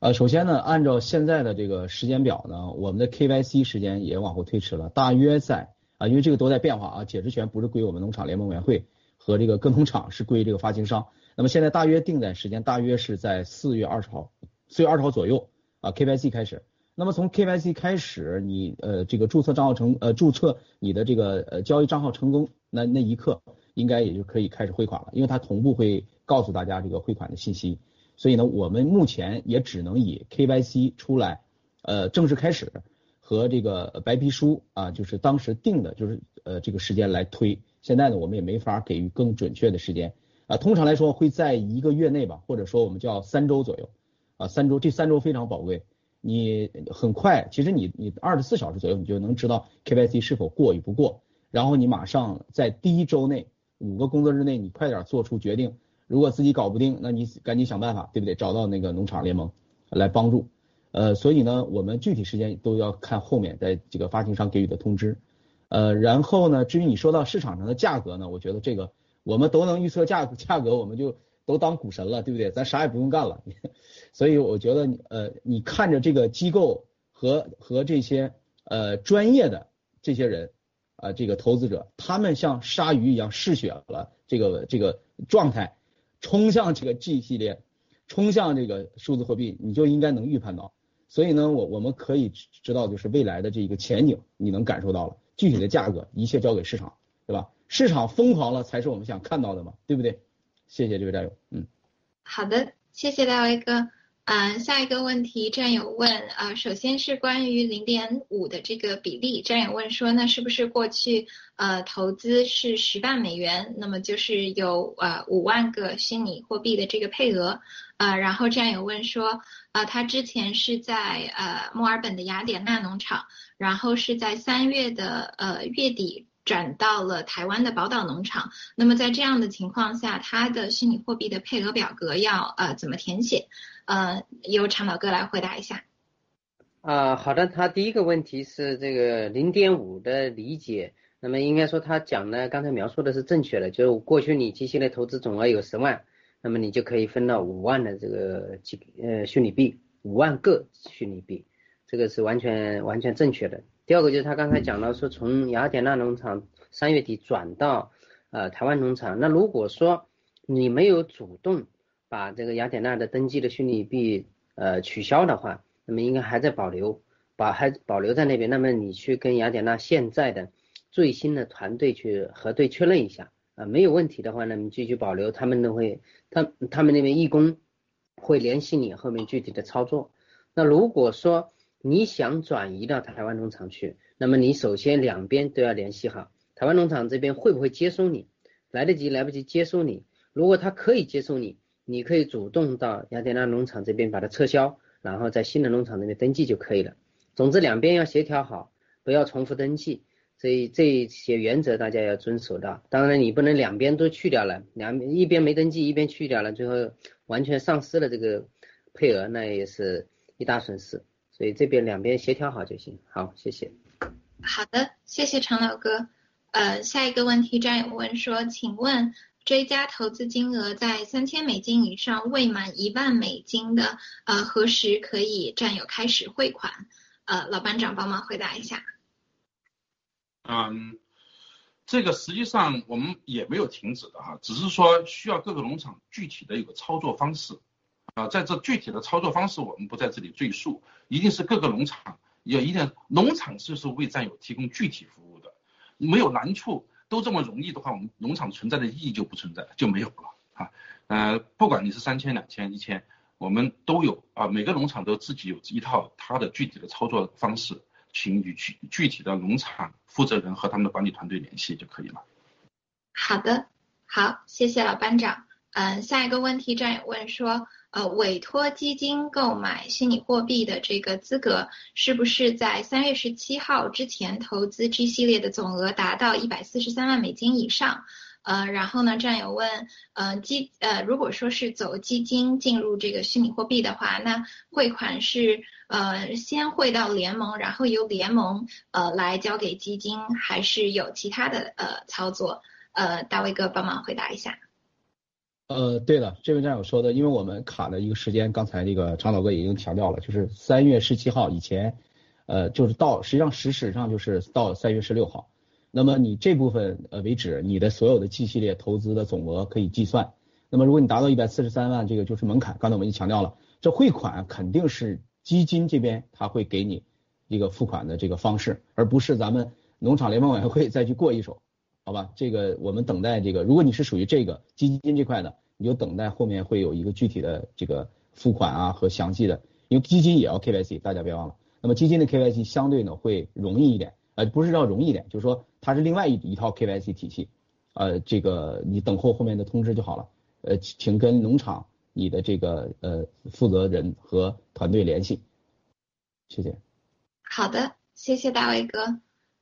呃，首先呢，按照现在的这个时间表呢，我们的 KYC 时间也往后推迟了，大约在。啊，因为这个都在变化啊，解释权不是归我们农场联盟委员会和这个各农场，是归这个发行商。那么现在大约定在时间，大约是在四月二十号，四月二十号左右啊，KYC 开始。那么从 KYC 开始，你呃这个注册账号成呃注册你的这个呃交易账号成功，那那一刻应该也就可以开始汇款了，因为它同步会告诉大家这个汇款的信息。所以呢，我们目前也只能以 KYC 出来呃正式开始。和这个白皮书啊，就是当时定的，就是呃这个时间来推。现在呢，我们也没法给予更准确的时间啊。通常来说，会在一个月内吧，或者说我们叫三周左右啊。三周，这三周非常宝贵，你很快，其实你你二十四小时左右，你就能知道 KYC 是否过与不过。然后你马上在第一周内，五个工作日内，你快点做出决定。如果自己搞不定，那你赶紧想办法，对不对？找到那个农场联盟来帮助。呃，所以呢，我们具体时间都要看后面在这个发行商给予的通知。呃，然后呢，至于你说到市场上的价格呢，我觉得这个我们都能预测价价格，我们就都当股神了，对不对？咱啥也不用干了。*laughs* 所以我觉得，呃，你看着这个机构和和这些呃专业的这些人啊，这个投资者，他们像鲨鱼一样嗜血了，这个这个状态，冲向这个 G 系列，冲向这个数字货币，你就应该能预判到。所以呢，我我们可以知道，就是未来的这个前景，你能感受到了具体的价格，一切交给市场，对吧？市场疯狂了，才是我们想看到的嘛，对不对？谢谢这位战友，嗯。好的，谢谢大卫哥。嗯，下一个问题，战友问啊，首先是关于零点五的这个比例，战友问说，那是不是过去呃投资是十万美元，那么就是有呃五万个虚拟货币的这个配额啊？然后战友问说，啊，他之前是在呃墨尔本的雅典娜农场，然后是在三月的呃月底。转到了台湾的宝岛农场。那么在这样的情况下，他的虚拟货币的配额表格要呃怎么填写？呃，由常老哥来回答一下。啊，好的。他第一个问题是这个零点五的理解。那么应该说他讲的刚才描述的是正确的，就是过去你机器的投资总额有十万，那么你就可以分到五万的这个几呃虚拟币，五万个虚拟币，这个是完全完全正确的。第二个就是他刚才讲到说从雅典娜农场三月底转到呃台湾农场，那如果说你没有主动把这个雅典娜的登记的虚拟币呃取消的话，那么应该还在保留，把还保留在那边。那么你去跟雅典娜现在的最新的团队去核对确认一下啊，没有问题的话，那么继续保留，他们都会他他们那边义工会联系你后面具体的操作。那如果说你想转移到台湾农场去，那么你首先两边都要联系好，台湾农场这边会不会接收你，来得及来不及接收你？如果他可以接收你，你可以主动到雅典娜农场这边把它撤销，然后在新的农场那边登记就可以了。总之两边要协调好，不要重复登记。这这些原则大家要遵守到。当然你不能两边都去掉了，两一边没登记，一边去掉了，最后完全丧失了这个配额，那也是一大损失。所以这边两边协调好就行。好，谢谢。好的，谢谢常老哥。呃，下一个问题战友问说，请问。追加投资金额在三千美金以上未满一万美金的，呃，何时可以战友开始汇款？呃，老班长帮忙回答一下。嗯，这个实际上我们也没有停止的哈，只是说需要各个农场具体的有个操作方式啊，在这具体的操作方式我们不在这里赘述，一定是各个农场有一定农场就是为战友提供具体服务的，没有难处。都这么容易的话，我们农场存在的意义就不存在，就没有了啊。呃，不管你是三千、两千、一千，我们都有啊。每个农场都自己有一套它的具体的操作方式，请与具具体的农场负责人和他们的管理团队联系就可以了。好的，好，谢谢老班长。嗯，下一个问题战友问说。呃，委托基金购买虚拟货币的这个资格，是不是在三月十七号之前投资 G 系列的总额达到一百四十三万美金以上？呃，然后呢，战友问，呃，基呃，如果说是走基金进入这个虚拟货币的话，那汇款是呃先汇到联盟，然后由联盟呃来交给基金，还是有其他的呃操作？呃，大卫哥帮忙回答一下。呃，对的，这位战友说的，因为我们卡的一个时间，刚才那个常老哥已经强调了，就是三月十七号以前，呃，就是到实际上实质上就是到三月十六号，那么你这部分呃为止，你的所有的 G 系列投资的总额可以计算，那么如果你达到一百四十三万，这个就是门槛，刚才我们已经强调了，这汇款肯定是基金这边他会给你一个付款的这个方式，而不是咱们农场联盟委员会再去过一手。好吧，这个我们等待这个，如果你是属于这个基金这块的，你就等待后面会有一个具体的这个付款啊和详细的，因为基金也要 KYC，大家别忘了。那么基金的 KYC 相对呢会容易一点，呃，不是要容易一点，就是说它是另外一一套 KYC 体系，呃，这个你等候后面的通知就好了。呃，请跟农场你的这个呃负责人和团队联系，谢谢。好的，谢谢大卫哥。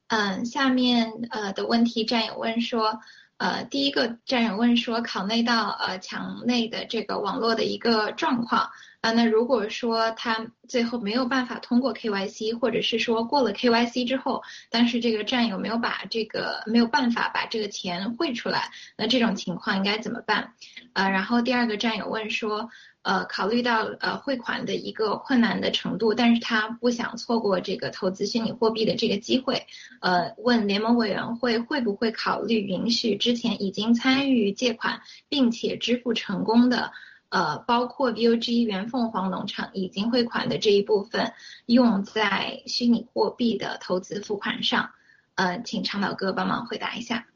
嗯，下面呃的问题战友问说，呃，第一个战友问说，考内到呃墙内的这个网络的一个状况，啊，那如果说他最后没有办法通过 KYC，或者是说过了 KYC 之后，但是这个战友没有把这个没有办法把这个钱汇出来，那这种情况应该怎么办？呃，然后第二个战友问说。呃，考虑到呃汇款的一个困难的程度，但是他不想错过这个投资虚拟货币的这个机会，呃，问联盟委员会会不会考虑允许之前已经参与借款并且支付成功的，呃，包括 VOG 原凤凰农场已经汇款的这一部分用在虚拟货币的投资付款上，呃，请长岛哥帮忙回答一下。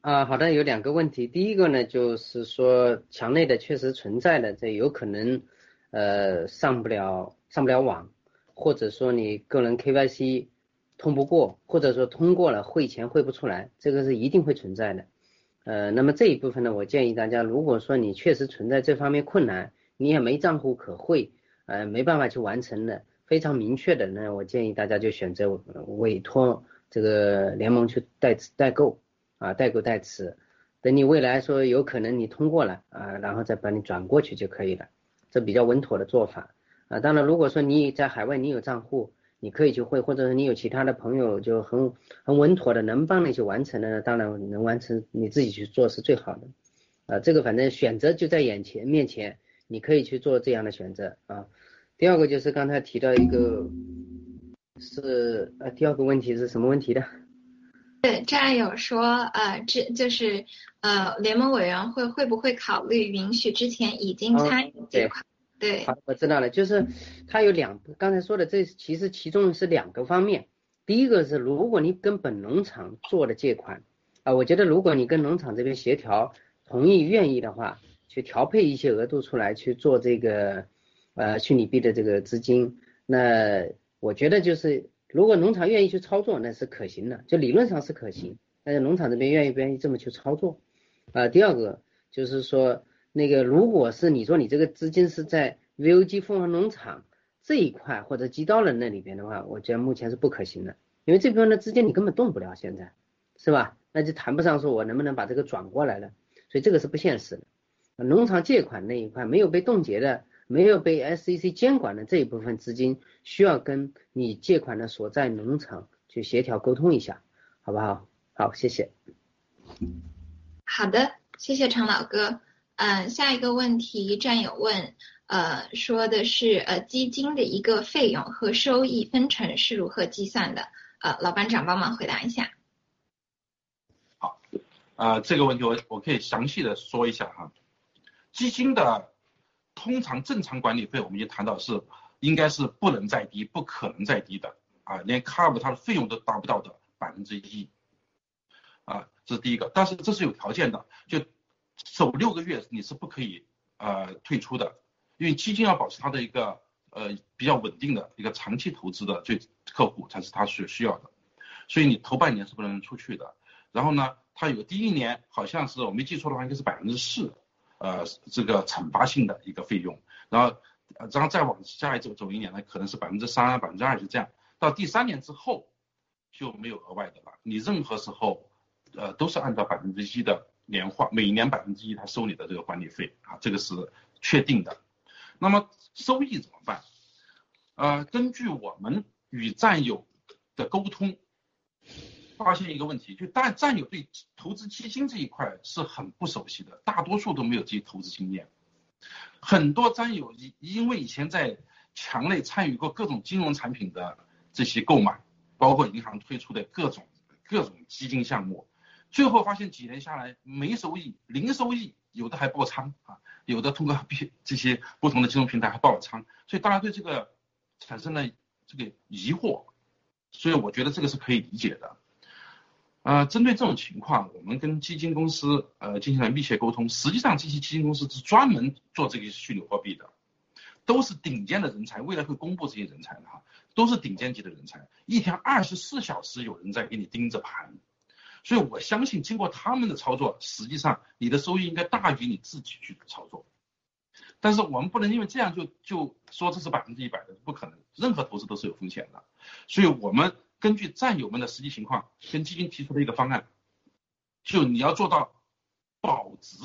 啊，好的，有两个问题。第一个呢，就是说墙内的确实存在的，这有可能呃上不了上不了网，或者说你个人 KYC 通不过，或者说通过了汇钱汇不出来，这个是一定会存在的。呃，那么这一部分呢，我建议大家，如果说你确实存在这方面困难，你也没账户可汇，呃，没办法去完成的，非常明确的，呢我建议大家就选择委托这个联盟去代代购。啊，代购代持，等你未来说有可能你通过了啊，然后再把你转过去就可以了，这比较稳妥的做法啊。当然，如果说你在海外你有账户，你可以去汇，或者是你有其他的朋友就很很稳妥的能帮你去完成的，当然能完成你自己去做是最好的啊。这个反正选择就在眼前面前，你可以去做这样的选择啊。第二个就是刚才提到一个是呃第二个问题是什么问题的？对，战友说，呃，这就是呃，联盟委员会会不会考虑允许之前已经参与这块？对，好，我知道了，就是它有两，刚才说的这其实其中是两个方面。第一个是，如果你跟本农场做的借款，啊，我觉得如果你跟农场这边协调，同意愿意的话，去调配一些额度出来去做这个呃虚拟币的这个资金，那我觉得就是如果农场愿意去操作，那是可行的，就理论上是可行。但是农场这边愿意不愿意这么去操作？啊，第二个就是说。那个，如果是你说你这个资金是在 VOG 凤凰农场这一块或者基刀人那里边的话，我觉得目前是不可行的，因为这部分的资金你根本动不了，现在是吧？那就谈不上说我能不能把这个转过来了，所以这个是不现实的。农场借款那一块没有被冻结的，没有被 SEC 监管的这一部分资金，需要跟你借款的所在农场去协调沟通一下，好不好？好，谢谢。好的，谢谢常老哥。嗯，下一个问题，战友问，呃，说的是呃基金的一个费用和收益分成是如何计算的？呃，老班长帮忙回答一下。好，呃，这个问题我我可以详细的说一下哈。基金的通常正常管理费，我们已经谈到是应该是不能再低，不可能再低的啊，连 cover 它的费用都达不到的百分之一啊，这是第一个，但是这是有条件的，就。首六个月你是不可以呃退出的，因为基金要保持它的一个呃比较稳定的一个长期投资的最客户才是他所需要的，所以你头半年是不能出去的。然后呢，它有第一年好像是我没记错的话应该是百分之四，呃这个惩罚性的一个费用，然后然后再往下一走走一年呢可能是百分之三百分之二就这样，到第三年之后就没有额外的了，你任何时候呃都是按照百分之一的。年化每年百分之一，他收你的这个管理费啊，这个是确定的。那么收益怎么办？呃，根据我们与战友的沟通，发现一个问题，就但战友对投资基金这一块是很不熟悉的，大多数都没有这些投资经验。很多战友因因为以前在墙内参与过各种金融产品的这些购买，包括银行推出的各种各种基金项目。最后发现几年下来没收益，零收益，有的还爆仓啊，有的通过这些不同的金融平台还爆了仓，所以大家对这个产生了这个疑惑，所以我觉得这个是可以理解的。呃，针对这种情况，我们跟基金公司呃进行了密切沟通，实际上这些基金公司是专门做这个虚拟货币的，都是顶尖的人才，未来会公布这些人才的哈，都是顶尖级的人才，一天二十四小时有人在给你盯着盘。所以我相信，经过他们的操作，实际上你的收益应该大于你自己去操作。但是我们不能因为这样就就说这是百分之一百的，不可能。任何投资都是有风险的。所以我们根据战友们的实际情况，跟基金提出了一个方案，就你要做到保值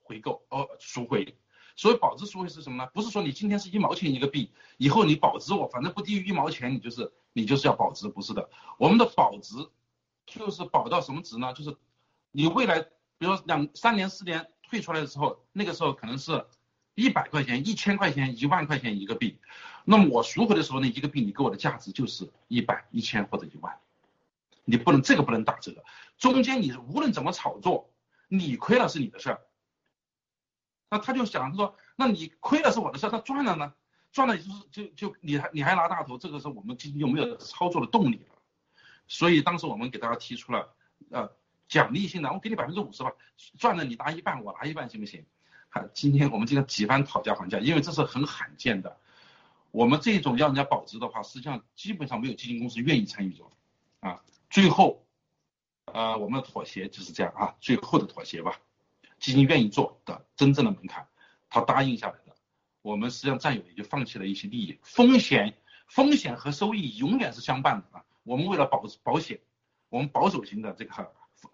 回购哦赎回。所谓保值赎回是什么呢？不是说你今天是一毛钱一个币，以后你保值我反正不低于一毛钱，你就是你就是要保值，不是的。我们的保值。就是保到什么值呢？就是你未来，比如说两三年、四年退出来的时候，那个时候可能是一百块钱、一千块钱、一万块钱一个币，那么我赎回的时候呢，一个币你给我的价值就是一百、一千或者一万，你不能这个不能打折，中间你无论怎么炒作，你亏了是你的事儿。那他就想说，那你亏了是我的事儿，他赚了呢？赚了就是就就你还你还拿大头，这个时候我们基金就没有操作的动力了。所以当时我们给大家提出了，呃，奖励性的，我给你百分之五十吧，赚了你拿一半，我拿一半，行不行？好，今天我们今天几番讨价还价，因为这是很罕见的，我们这种要人家保值的话，实际上基本上没有基金公司愿意参与做，啊，最后，呃，我们的妥协就是这样啊，最后的妥协吧，基金愿意做的真正的门槛，他答应下来的，我们实际上占有也就放弃了一些利益，风险，风险和收益永远是相伴的啊。我们为了保保险，我们保守型的这个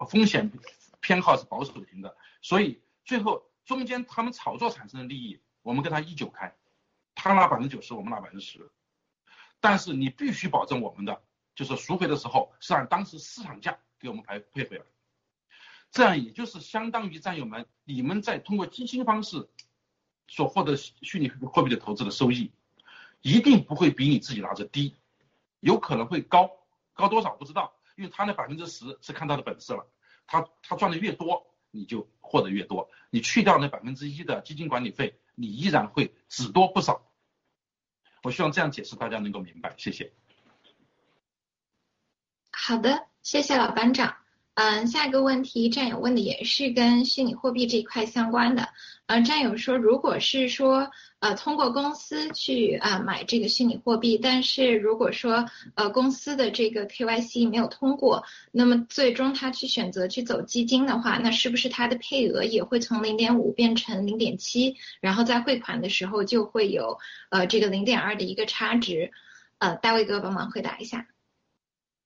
风险偏好是保守型的，所以最后中间他们炒作产生的利益，我们跟他一九开，他拿百分之九十，我们拿百分之十，但是你必须保证我们的就是赎回的时候是按当时市场价给我们赔配回来，这样也就是相当于战友们，你们在通过基金方式所获得虚拟货币的投资的收益，一定不会比你自己拿着低。有可能会高，高多少不知道，因为他那百分之十是看他的本事了，他他赚的越多，你就获得越多，你去掉那百分之一的基金管理费，你依然会只多不少。我希望这样解释大家能够明白，谢谢。好的，谢谢老班长。嗯，下一个问题，战友问的也是跟虚拟货币这一块相关的。呃，战友说，如果是说呃通过公司去啊买这个虚拟货币，但是如果说呃公司的这个 KYC 没有通过，那么最终他去选择去走基金的话，那是不是他的配额也会从零点五变成零点七，然后在汇款的时候就会有呃这个零点二的一个差值？呃，大卫哥帮忙回答一下。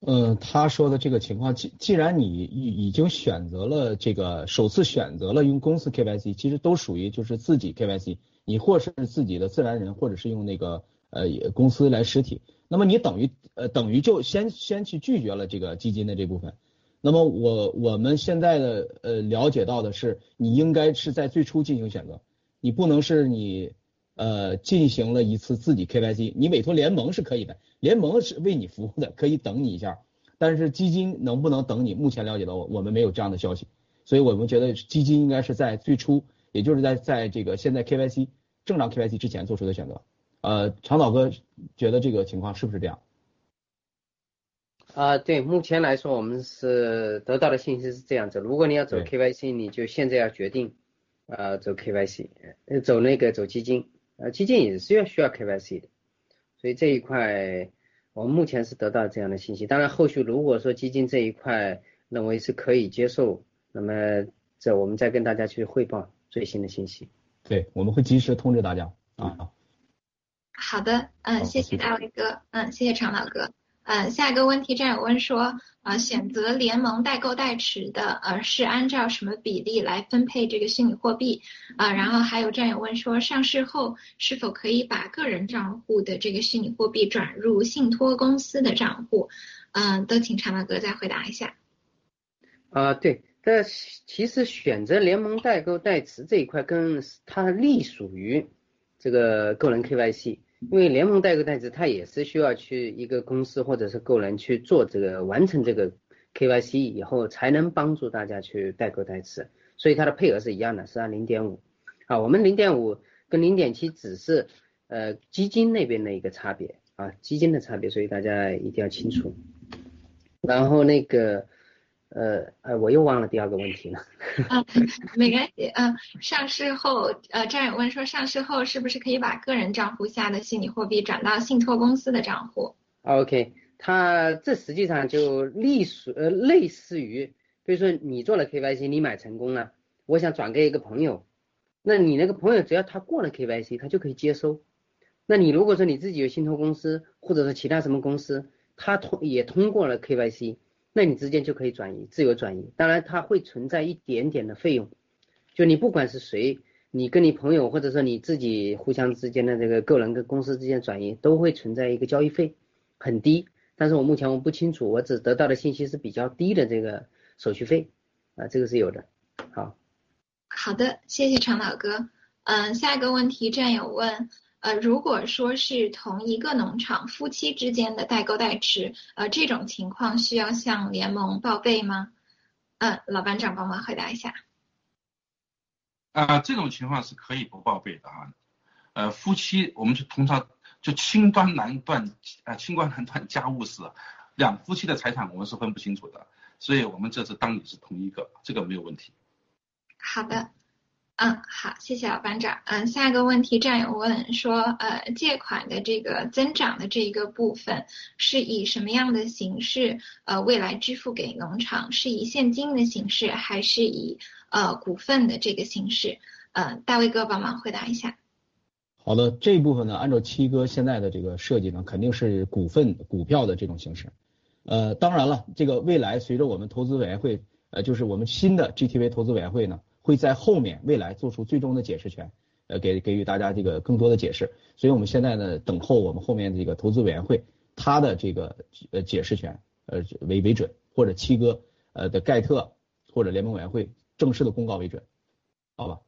嗯，他说的这个情况，既既然你已已经选择了这个首次选择了用公司 KYC，其实都属于就是自己 KYC，你或是自己的自然人，或者是用那个呃公司来实体，那么你等于呃等于就先先去拒绝了这个基金的这部分。那么我我们现在的呃了解到的是，你应该是在最初进行选择，你不能是你呃进行了一次自己 KYC，你委托联盟是可以的。联盟是为你服务的，可以等你一下，但是基金能不能等你？目前了解到我我们没有这样的消息，所以我们觉得基金应该是在最初，也就是在在这个现在 KYC 正常 KYC 之前做出的选择。呃，长岛哥觉得这个情况是不是这样？啊，对，目前来说我们是得到的信息是这样子。如果你要走 KYC，你就现在要决定，呃，走 KYC，走那个走基金，呃，基金也是要需要 KYC 的。所以这一块，我们目前是得到这样的信息。当然，后续如果说基金这一块认为是可以接受，那么这我们再跟大家去汇报最新的信息。对，我们会及时通知大家啊。好的，嗯，谢谢大卫哥，嗯，谢谢常老哥。呃，下一个问题，战友问说，呃，选择联盟代购代持的，呃，是按照什么比例来分配这个虚拟货币？啊，然后还有战友问说，上市后是否可以把个人账户的这个虚拟货币转入信托公司的账户？嗯，都请长马哥再回答一下。啊，对，这其实选择联盟代购代持这一块，跟它隶属于这个个人 KYC。因为联盟代购代持，它也是需要去一个公司或者是个人去做这个完成这个 KYC 以后，才能帮助大家去代购代持，所以它的配额是一样的，是按零点五。啊，我们零点五跟零点七只是呃基金那边的一个差别啊，基金的差别，所以大家一定要清楚。然后那个。呃呃，我又忘了第二个问题了。*laughs* 啊，没关系。嗯，上市后，呃，战友问说，上市后是不是可以把个人账户下的虚拟货币转到信托公司的账户？OK，它这实际上就隶属呃类似于，比如说你做了 KYC，你买成功了，我想转给一个朋友，那你那个朋友只要他过了 KYC，他就可以接收。那你如果说你自己有信托公司，或者是其他什么公司，他通也通过了 KYC。那你之间就可以转移，自由转移。当然，它会存在一点点的费用。就你不管是谁，你跟你朋友或者说你自己互相之间的这个个人跟公司之间转移，都会存在一个交易费，很低。但是我目前我不清楚，我只得到的信息是比较低的这个手续费啊，这个是有的。好，好的，谢谢常老哥。嗯，下一个问题，战友问。呃，如果说是同一个农场夫妻之间的代购代持，呃，这种情况需要向联盟报备吗？嗯，老班长帮忙回答一下。啊，这种情况是可以不报备的啊。呃，夫妻我们就通常就清官难断啊，清官难断家务事，两夫妻的财产我们是分不清楚的，所以我们这次当你是同一个，这个没有问题。好的。嗯，好，谢谢老班长。嗯，下一个问题，战友问说，呃，借款的这个增长的这一个部分是以什么样的形式，呃，未来支付给农场？是以现金的形式，还是以呃股份的这个形式？呃，大卫哥帮忙回答一下。好的，这一部分呢，按照七哥现在的这个设计呢，肯定是股份股票的这种形式。呃，当然了，这个未来随着我们投资委员会，呃，就是我们新的 GTV 投资委员会呢。会在后面未来做出最终的解释权，呃，给给予大家这个更多的解释。所以我们现在呢，等候我们后面这个投资委员会他的这个呃解释权呃为为准，或者七哥呃的盖特或者联盟委员会正式的公告为准，好吧？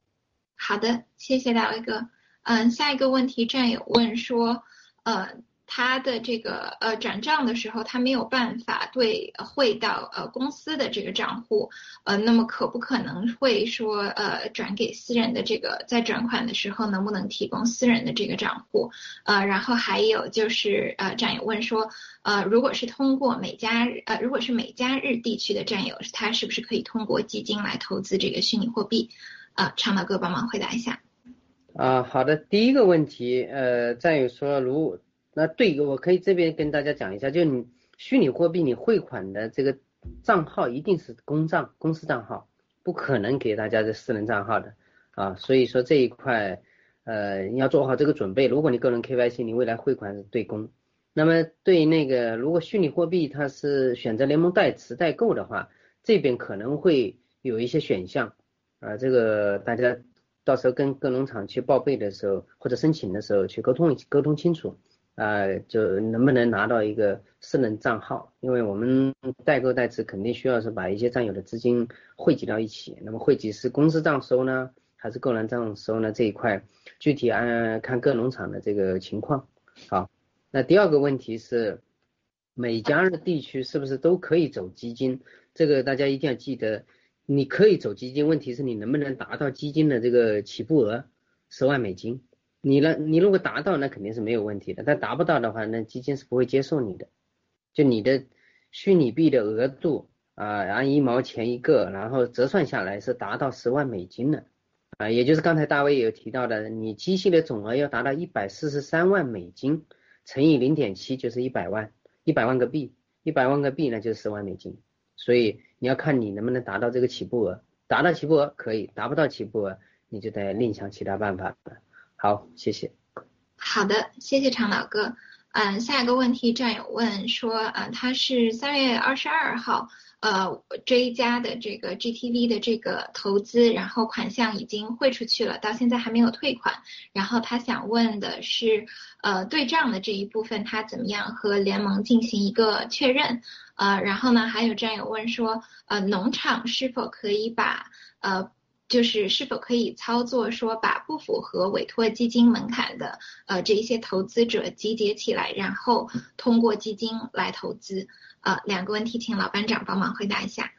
好的，谢谢大卫哥。嗯，下一个问题战友问说，呃，他的这个呃转账的时候，他没有办法对汇到呃公司的这个账户，呃，那么可不可能会说呃转给私人的这个在转款的时候能不能提供私人的这个账户？呃，然后还有就是呃战友问说，呃，如果是通过美加日呃如果是美加日地区的战友，他是不是可以通过基金来投资这个虚拟货币？啊，长岛哥帮忙回答一下。啊，好的，第一个问题，呃，战友说如。那对，我可以这边跟大家讲一下，就你虚拟货币你汇款的这个账号一定是公账公司账号，不可能给大家的私人账号的啊，所以说这一块呃要做好这个准备。如果你个人 KYC，你未来汇款是对公。那么对那个如果虚拟货币它是选择联盟代持代购的话，这边可能会有一些选项啊，这个大家到时候跟各农场去报备的时候或者申请的时候去沟通沟通清楚。啊，就能不能拿到一个私人账号？因为我们代购代持肯定需要是把一些占有的资金汇集到一起。那么汇集是公司账收呢，还是个人账收呢？这一块具体按看各农场的这个情况。好，那第二个问题是，每加日地区是不是都可以走基金？这个大家一定要记得，你可以走基金，问题是你能不能达到基金的这个起步额十万美金？你呢？你如果达到，那肯定是没有问题的。但达不到的话，那基金是不会接受你的。就你的虚拟币的额度啊，按一毛钱一个，然后折算下来是达到十万美金的啊，也就是刚才大卫有提到的，你机器的总额要达到一百四十三万美金，乘以零点七就是一百万，一百万个币，一百万个币那就是十万美金。所以你要看你能不能达到这个起步额，达到起步额可以，达不到起步额你就得另想其他办法了。好，谢谢。好的，谢谢长老哥。嗯，下一个问题，战友问说，嗯，他是三月二十二号，呃，追加的这个 GTV 的这个投资，然后款项已经汇出去了，到现在还没有退款。然后他想问的是，呃，对账的这一部分他怎么样和联盟进行一个确认？呃，然后呢，还有战友问说，呃，农场是否可以把呃。就是是否可以操作说把不符合委托基金门槛的呃这一些投资者集结起来，然后通过基金来投资？呃，两个问题，请老班长帮忙回答一下。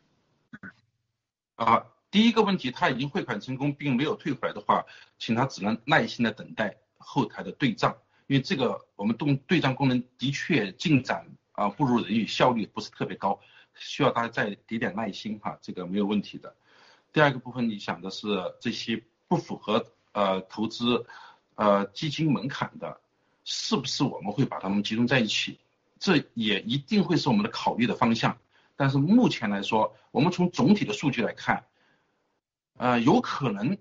啊，第一个问题，他已经汇款成功并没有退回来的话，请他只能耐心的等待后台的对账，因为这个我们动对账功能的确进展啊不如人意，效率不是特别高，需要大家再给点耐心哈，这个没有问题的。第二个部分，你想的是这些不符合呃投资呃基金门槛的，是不是我们会把它们集中在一起？这也一定会是我们的考虑的方向。但是目前来说，我们从总体的数据来看，呃，有可能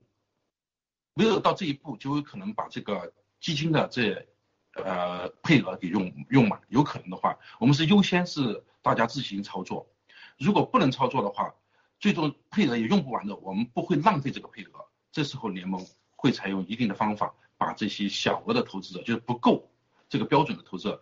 没有到这一步，就有可能把这个基金的这呃配额给用用满。有可能的话，我们是优先是大家自行操作。如果不能操作的话，最终配额也用不完的，我们不会浪费这个配额。这时候联盟会采用一定的方法，把这些小额的投资者，就是不够这个标准的投资者，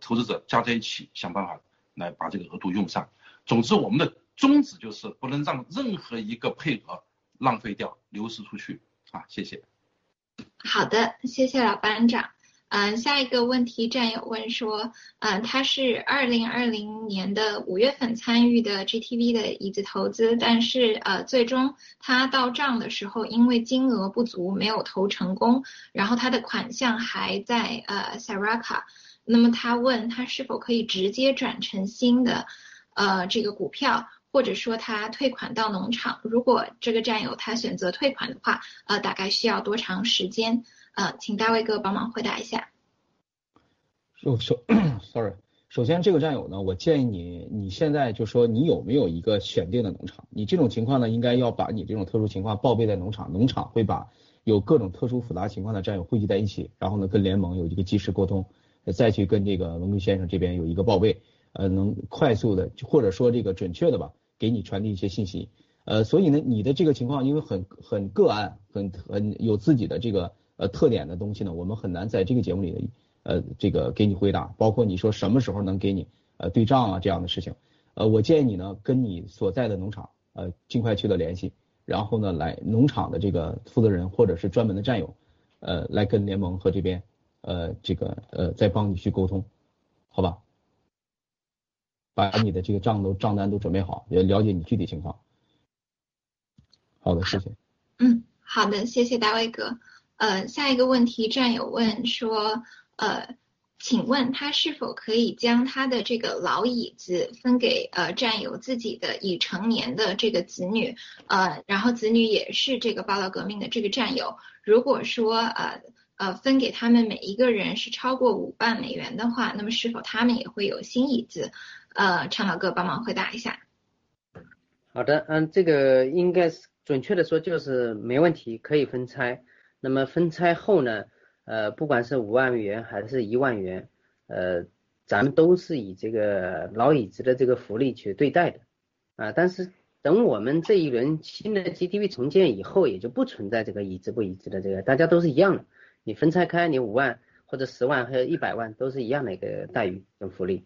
投资者加在一起，想办法来把这个额度用上。总之，我们的宗旨就是不能让任何一个配额浪费掉、流失出去啊！谢谢。好的，谢谢老班长。嗯，下一个问题战友问说，嗯，他是二零二零年的五月份参与的 GTV 的椅子投资，但是呃，最终他到账的时候，因为金额不足没有投成功，然后他的款项还在呃 Saraka，那么他问他是否可以直接转成新的呃这个股票，或者说他退款到农场，如果这个战友他选择退款的话，呃，大概需要多长时间？呃，请大卫哥帮忙回答一下。首首，*coughs* sorry，首先这个战友呢，我建议你，你现在就说你有没有一个选定的农场？你这种情况呢，应该要把你这种特殊情况报备在农场，农场会把有各种特殊复杂情况的战友汇集在一起，然后呢跟联盟有一个及时沟通，再去跟这个龙哥先生这边有一个报备，呃，能快速的或者说这个准确的吧，给你传递一些信息。呃，所以呢，你的这个情况因为很很个案，很很有自己的这个。呃，特点的东西呢，我们很难在这个节目里的呃这个给你回答，包括你说什么时候能给你呃对账啊这样的事情，呃，我建议你呢跟你所在的农场呃尽快取得联系，然后呢来农场的这个负责人或者是专门的战友呃来跟联盟和这边呃这个呃再帮你去沟通，好吧？把你的这个账都账单都准备好，也了解你具体情况。好的，谢谢。嗯，好的，谢谢大卫哥。呃，下一个问题，战友问说，呃，请问他是否可以将他的这个老椅子分给呃战友自己的已成年的这个子女，呃，然后子女也是这个报道革命的这个战友，如果说呃呃分给他们每一个人是超过五万美元的话，那么是否他们也会有新椅子？呃，常老哥帮忙回答一下。好的，嗯，这个应该是准确的说就是没问题，可以分拆。那么分拆后呢，呃，不管是五万元还是一万元，呃，咱们都是以这个老椅子的这个福利去对待的啊。但是等我们这一轮新的 GTV 重建以后，也就不存在这个椅子不椅子的这个，大家都是一样的。你分拆开，你五万或者十万和一百万都是一样的一个待遇跟福利。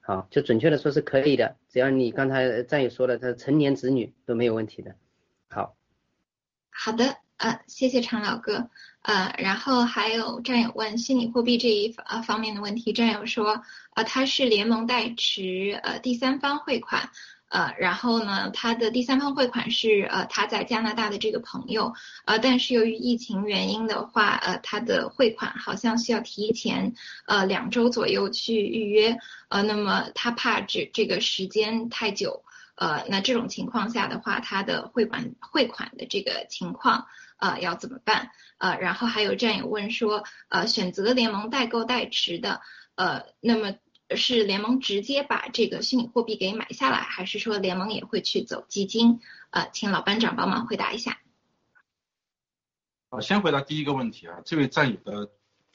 好，就准确的说是可以的，只要你刚才战友说了，他成年子女都没有问题的。好，好的。呃，谢谢常老哥。呃，然后还有战友问虚拟货币这一呃方面的问题，战友说，呃，他是联盟代持呃第三方汇款，呃，然后呢，他的第三方汇款是呃他在加拿大的这个朋友，呃，但是由于疫情原因的话，呃，他的汇款好像需要提前呃两周左右去预约，呃，那么他怕这这个时间太久，呃，那这种情况下的话，他的汇款汇款的这个情况。呃，要怎么办？呃，然后还有战友问说，呃，选择联盟代购代持的，呃，那么是联盟直接把这个虚拟货币给买下来，还是说联盟也会去走基金？呃，请老班长帮忙回答一下。啊，先回答第一个问题啊，这位战友的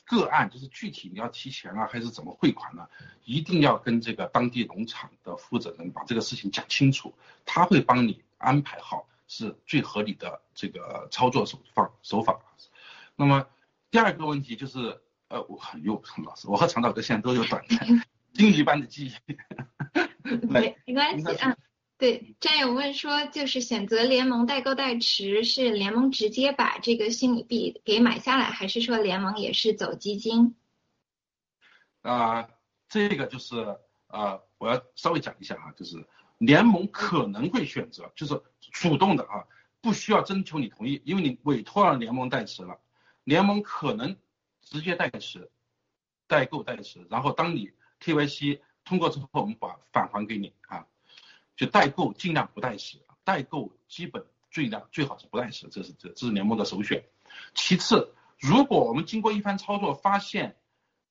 个案就是具体你要提钱啊，还是怎么汇款呢？一定要跟这个当地农场的负责人把这个事情讲清楚，他会帮你安排好。是最合理的这个操作手法手法。那么第二个问题就是，呃，我又陈老师，我和常导哥现在都有短金鱼 *laughs* 般的记忆。*laughs* 没没关系啊。对，战友问说，就是选择联盟代购代持，是联盟直接把这个虚拟币给买下来，还是说联盟也是走基金？啊，这个就是啊，我要稍微讲一下啊，就是。联盟可能会选择，就是主动的啊，不需要征求你同意，因为你委托了联盟代持了，联盟可能直接代持，代购代持，然后当你 KYC 通过之后，我们把返还给你啊，就代购尽量不代持，代购基本最量最好是不代持，这是这这是联盟的首选。其次，如果我们经过一番操作发现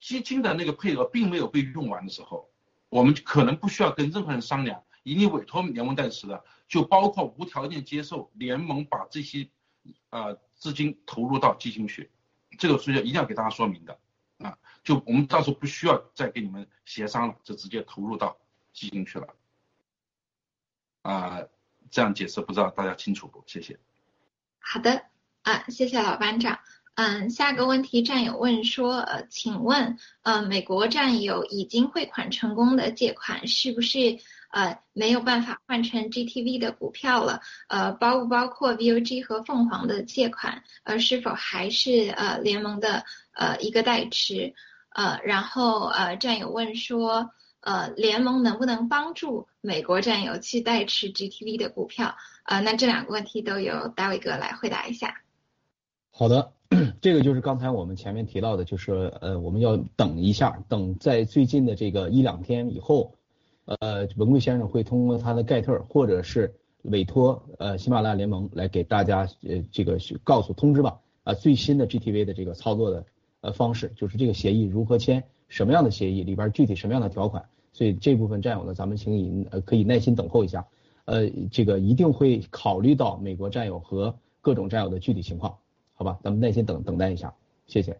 基金的那个配额并没有被用完的时候，我们可能不需要跟任何人商量。以你委托联盟代持的，就包括无条件接受联盟把这些呃资金投入到基金去，这个是要一定要给大家说明的啊，就我们到时候不需要再跟你们协商了，就直接投入到基金去了啊，这样解释不知道大家清楚不？谢谢。好的啊，谢谢老班长。嗯，下个问题战友问说，呃，请问呃美国战友已经汇款成功的借款是不是？呃，没有办法换成 GTV 的股票了，呃，包不包括 VOG 和凤凰的借款？呃，是否还是呃联盟的呃一个代持？呃，然后呃战友问说，呃，联盟能不能帮助美国战友去代持 GTV 的股票？呃，那这两个问题都由大卫哥来回答一下。好的，这个就是刚才我们前面提到的，就是呃我们要等一下，等在最近的这个一两天以后。呃，文贵先生会通过他的盖特，或者是委托呃喜马拉雅联盟来给大家呃这个告诉通知吧啊最新的 GTV 的这个操作的呃方式，就是这个协议如何签，什么样的协议里边具体什么样的条款，所以这部分战友呢，咱们请你呃可以耐心等候一下，呃这个一定会考虑到美国战友和各种战友的具体情况，好吧，咱们耐心等等待一下，谢谢。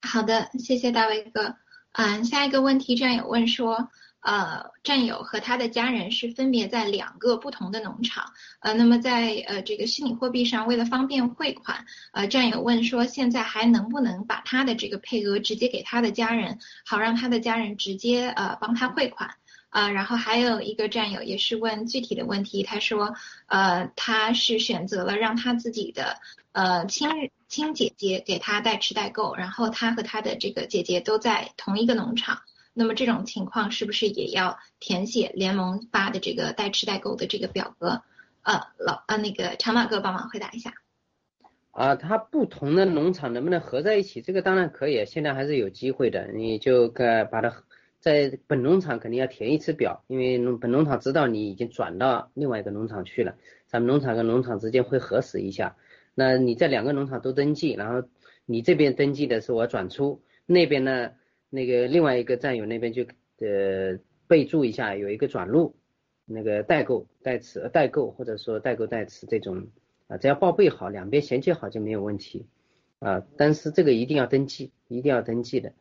好的，谢谢大卫哥。嗯，下一个问题战友问说。呃，战友和他的家人是分别在两个不同的农场。呃，那么在呃这个虚拟货币上，为了方便汇款，呃，战友问说，现在还能不能把他的这个配额直接给他的家人，好让他的家人直接呃帮他汇款。啊，然后还有一个战友也是问具体的问题，他说，呃，他是选择了让他自己的呃亲亲姐姐给他代持代购，然后他和他的这个姐姐都在同一个农场，那么这种情况是不是也要填写联盟发的这个代吃代购的这个表格？呃，老呃那个长马哥帮忙回答一下。啊，它不同的农场能不能合在一起？这个当然可以，现在还是有机会的。你就该把它在本农场肯定要填一次表，因为农本农场知道你已经转到另外一个农场去了，咱们农场跟农场之间会核实一下。那你在两个农场都登记，然后你这边登记的是我转出，那边呢那个另外一个战友那边就呃备注一下有一个转入，那个代购代持代购或者说代购代持这种。啊，只要报备好，两边衔接好就没有问题啊。但是这个一定要登记，一定要登记的。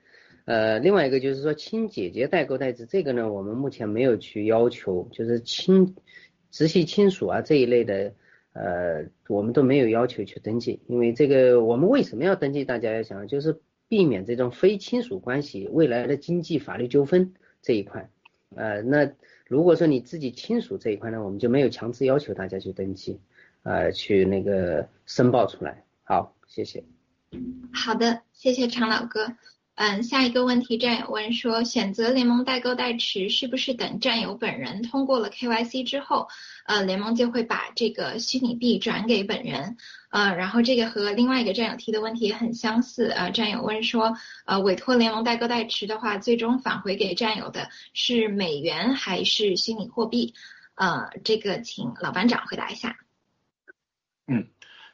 呃，另外一个就是说亲姐姐代购代持，这个呢，我们目前没有去要求，就是亲直系亲属啊这一类的，呃，我们都没有要求去登记，因为这个我们为什么要登记？大家要想，就是避免这种非亲属关系未来的经济法律纠纷这一块。呃，那如果说你自己亲属这一块呢，我们就没有强制要求大家去登记。呃，去那个申报出来。好，谢谢。好的，谢谢常老哥。嗯，下一个问题，战友问说，选择联盟代购代持是不是等战友本人通过了 KYC 之后，呃，联盟就会把这个虚拟币转给本人？呃，然后这个和另外一个战友提的问题也很相似。呃，战友问说，呃，委托联盟代购代持的话，最终返回给战友的是美元还是虚拟货币？呃，这个请老班长回答一下。嗯，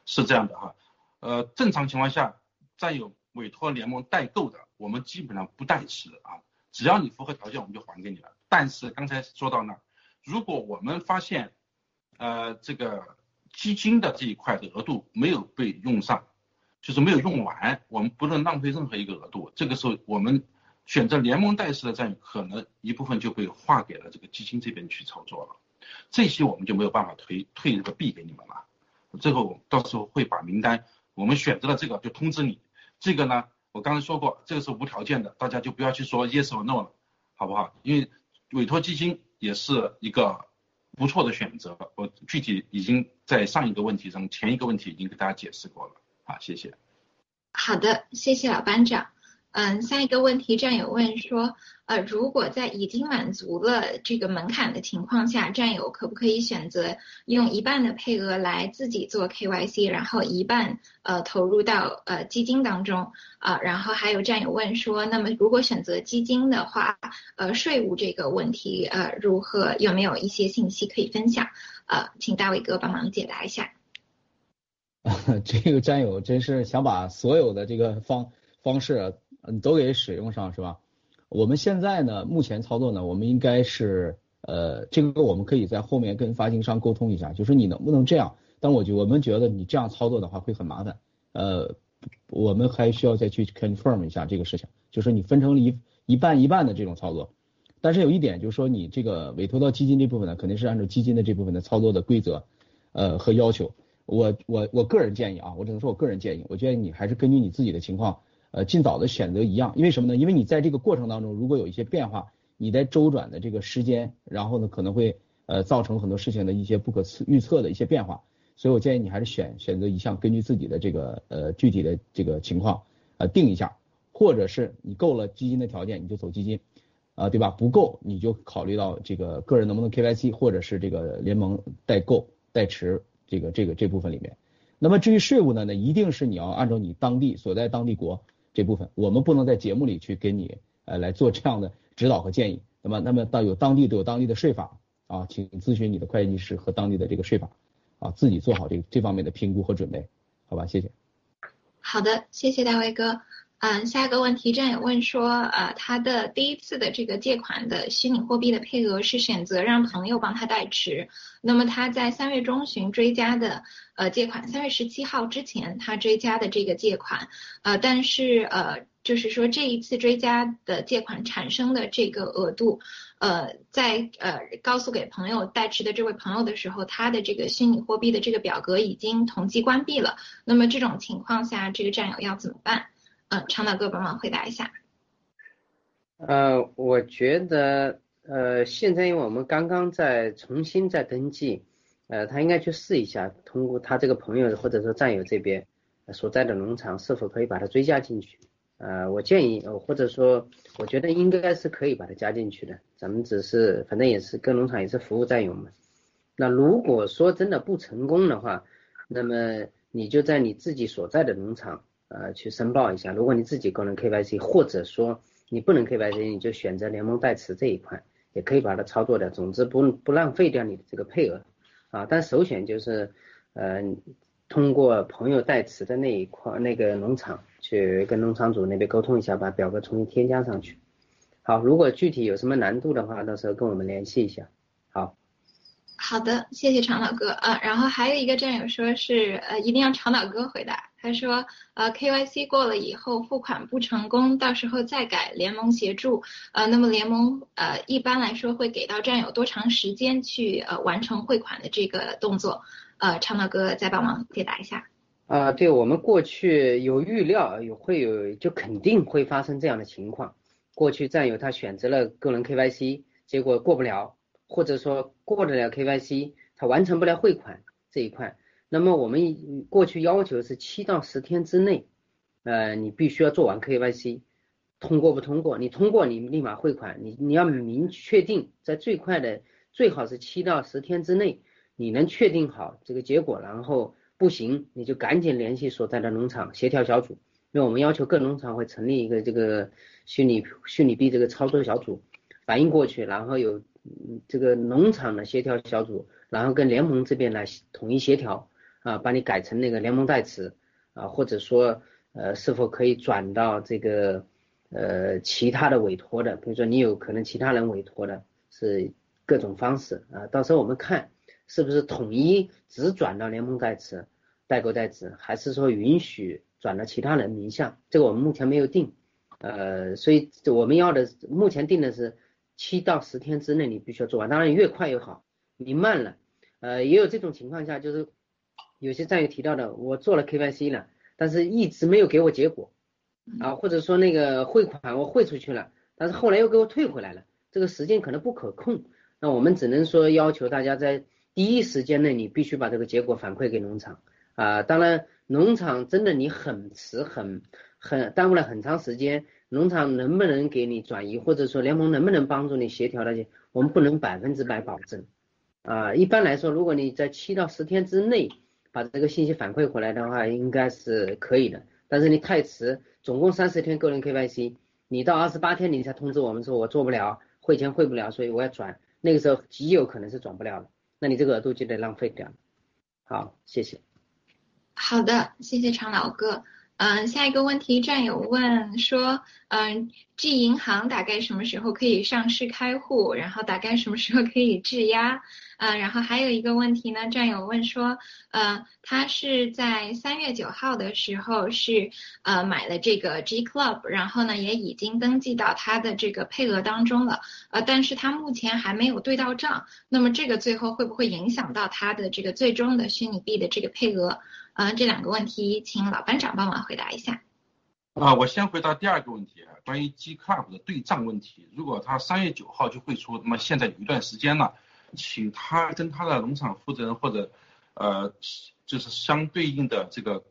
是这样的哈，呃，正常情况下，占有委托联盟代购的，我们基本上不代持啊，只要你符合条件，我们就还给你了。但是刚才说到那，如果我们发现，呃，这个基金的这一块的额度没有被用上，就是没有用完，我们不能浪费任何一个额度。这个时候，我们选择联盟代持的占有，可能一部分就被划给了这个基金这边去操作了，这些我们就没有办法退退这个币给你们了。最后到时候会把名单，我们选择了这个就通知你。这个呢，我刚才说过，这个是无条件的，大家就不要去说 yes or no 了，好不好？因为委托基金也是一个不错的选择。我具体已经在上一个问题上，前一个问题已经给大家解释过了。好，谢谢。好的，谢谢老班长。嗯，下一个问题，战友问说，呃，如果在已经满足了这个门槛的情况下，战友可不可以选择用一半的配额来自己做 KYC，然后一半呃投入到呃基金当中啊？然后还有战友问说，那么如果选择基金的话，呃，税务这个问题呃如何？有没有一些信息可以分享？呃，请大伟哥帮忙解答一下。*laughs* 这个战友真是想把所有的这个方方式。嗯都给使用上是吧？我们现在呢，目前操作呢，我们应该是呃，这个我们可以在后面跟发行商沟通一下，就是你能不能这样？但我觉我们觉得你这样操作的话会很麻烦，呃，我们还需要再去 confirm 一下这个事情，就是你分成了一一半一半的这种操作。但是有一点就是说，你这个委托到基金这部分呢，肯定是按照基金的这部分的操作的规则呃和要求。我我我个人建议啊，我只能说我个人建议，我建议你还是根据你自己的情况。呃，尽早的选择一样，因为什么呢？因为你在这个过程当中，如果有一些变化，你在周转的这个时间，然后呢，可能会呃造成很多事情的一些不可测预测的一些变化，所以我建议你还是选选择一项，根据自己的这个呃具体的这个情况呃定一下，或者是你够了基金的条件，你就走基金，啊对吧？不够你就考虑到这个个人能不能 KYC，或者是这个联盟代购代持这个这个这部分里面。那么至于税务呢，那一定是你要按照你当地所在当地国。这部分我们不能在节目里去给你呃来做这样的指导和建议。那么，那么到有当地都有当地的税法啊，请咨询你的会计师和当地的这个税法啊，自己做好这个这方面的评估和准备，好吧？谢谢。好的，谢谢大卫哥。嗯，下一个问题，战友问说，呃，他的第一次的这个借款的虚拟货币的配额是选择让朋友帮他代持，那么他在三月中旬追加的呃借款，三月十七号之前他追加的这个借款，呃，但是呃，就是说这一次追加的借款产生的这个额度，呃，在呃告诉给朋友代持的这位朋友的时候，他的这个虚拟货币的这个表格已经统计关闭了，那么这种情况下，这个战友要怎么办？嗯，长岛哥帮忙回答一下。呃，我觉得，呃，现在因为我们刚刚在重新在登记，呃，他应该去试一下，通过他这个朋友或者说战友这边，所在的农场是否可以把它追加进去。呃，我建议，或者说，我觉得应该是可以把它加进去的。咱们只是，反正也是跟农场也是服务战友嘛。那如果说真的不成功的话，那么你就在你自己所在的农场，呃，去申报一下。如果你自己个人 KYC，或者说你不能 KYC，你就选择联盟代持这一块，也可以把它操作掉。总之不不浪费掉你的这个配额啊。但首选就是，呃，通过朋友代持的那一块那个农场。去跟农场主那边沟通一下，把表格重新添加上去。好，如果具体有什么难度的话，到时候跟我们联系一下。好，好的，谢谢常老哥啊。然后还有一个战友说是呃，一定要常老哥回答。他说呃，KYC 过了以后付款不成功，到时候再改联盟协助。呃，那么联盟呃一般来说会给到战友多长时间去呃完成汇款的这个动作？呃，常老哥再帮忙解答一下。啊，对我们过去有预料，有会有就肯定会发生这样的情况。过去战友他选择了个人 KYC，结果过不了，或者说过得了 KYC，他完成不了汇款这一块。那么我们过去要求是七到十天之内，呃，你必须要做完 KYC，通过不通过？你通过你立马汇款，你你要明确定在最快的最好是七到十天之内，你能确定好这个结果，然后。不行，你就赶紧联系所在的农场协调小组，因为我们要求各农场会成立一个这个虚拟虚拟币这个操作小组，反映过去，然后有这个农场的协调小组，然后跟联盟这边来统一协调啊，把你改成那个联盟代持啊，或者说呃是否可以转到这个呃其他的委托的，比如说你有可能其他人委托的，是各种方式啊，到时候我们看。是不是统一只转到联盟代持、代购代持，还是说允许转到其他人名下？这个我们目前没有定，呃，所以我们要的目前定的是七到十天之内你必须要做完，当然越快越好，你慢了，呃，也有这种情况下，就是有些战友提到的，我做了 KYC 了，但是一直没有给我结果啊，或者说那个汇款我汇出去了，但是后来又给我退回来了，这个时间可能不可控，那我们只能说要求大家在。第一时间内你必须把这个结果反馈给农场啊，当然农场真的你很迟很很耽误了很长时间，农场能不能给你转移，或者说联盟能不能帮助你协调那些，我们不能百分之百保证啊。一般来说，如果你在七到十天之内把这个信息反馈回来的话，应该是可以的。但是你太迟，总共三十天个人 KYC，你到二十八天你才通知我们说我做不了汇钱汇不了，所以我要转，那个时候极有可能是转不了的。那你这个额度就得浪费掉。好，谢谢。好的，谢谢常老哥。嗯，下一个问题，战友问说，嗯，G 银行大概什么时候可以上市开户？然后大概什么时候可以质押？嗯，然后还有一个问题呢，战友问说，呃，他是在三月九号的时候是呃买了这个 G Club，然后呢也已经登记到他的这个配额当中了，呃，但是他目前还没有对到账，那么这个最后会不会影响到他的这个最终的虚拟币的这个配额？嗯，这两个问题，请老班长帮忙回答一下。啊，我先回答第二个问题，关于 G Club 的对账问题。如果他三月九号就汇出，那么现在有一段时间了，请他跟他的农场负责人或者呃，就是相对应的这个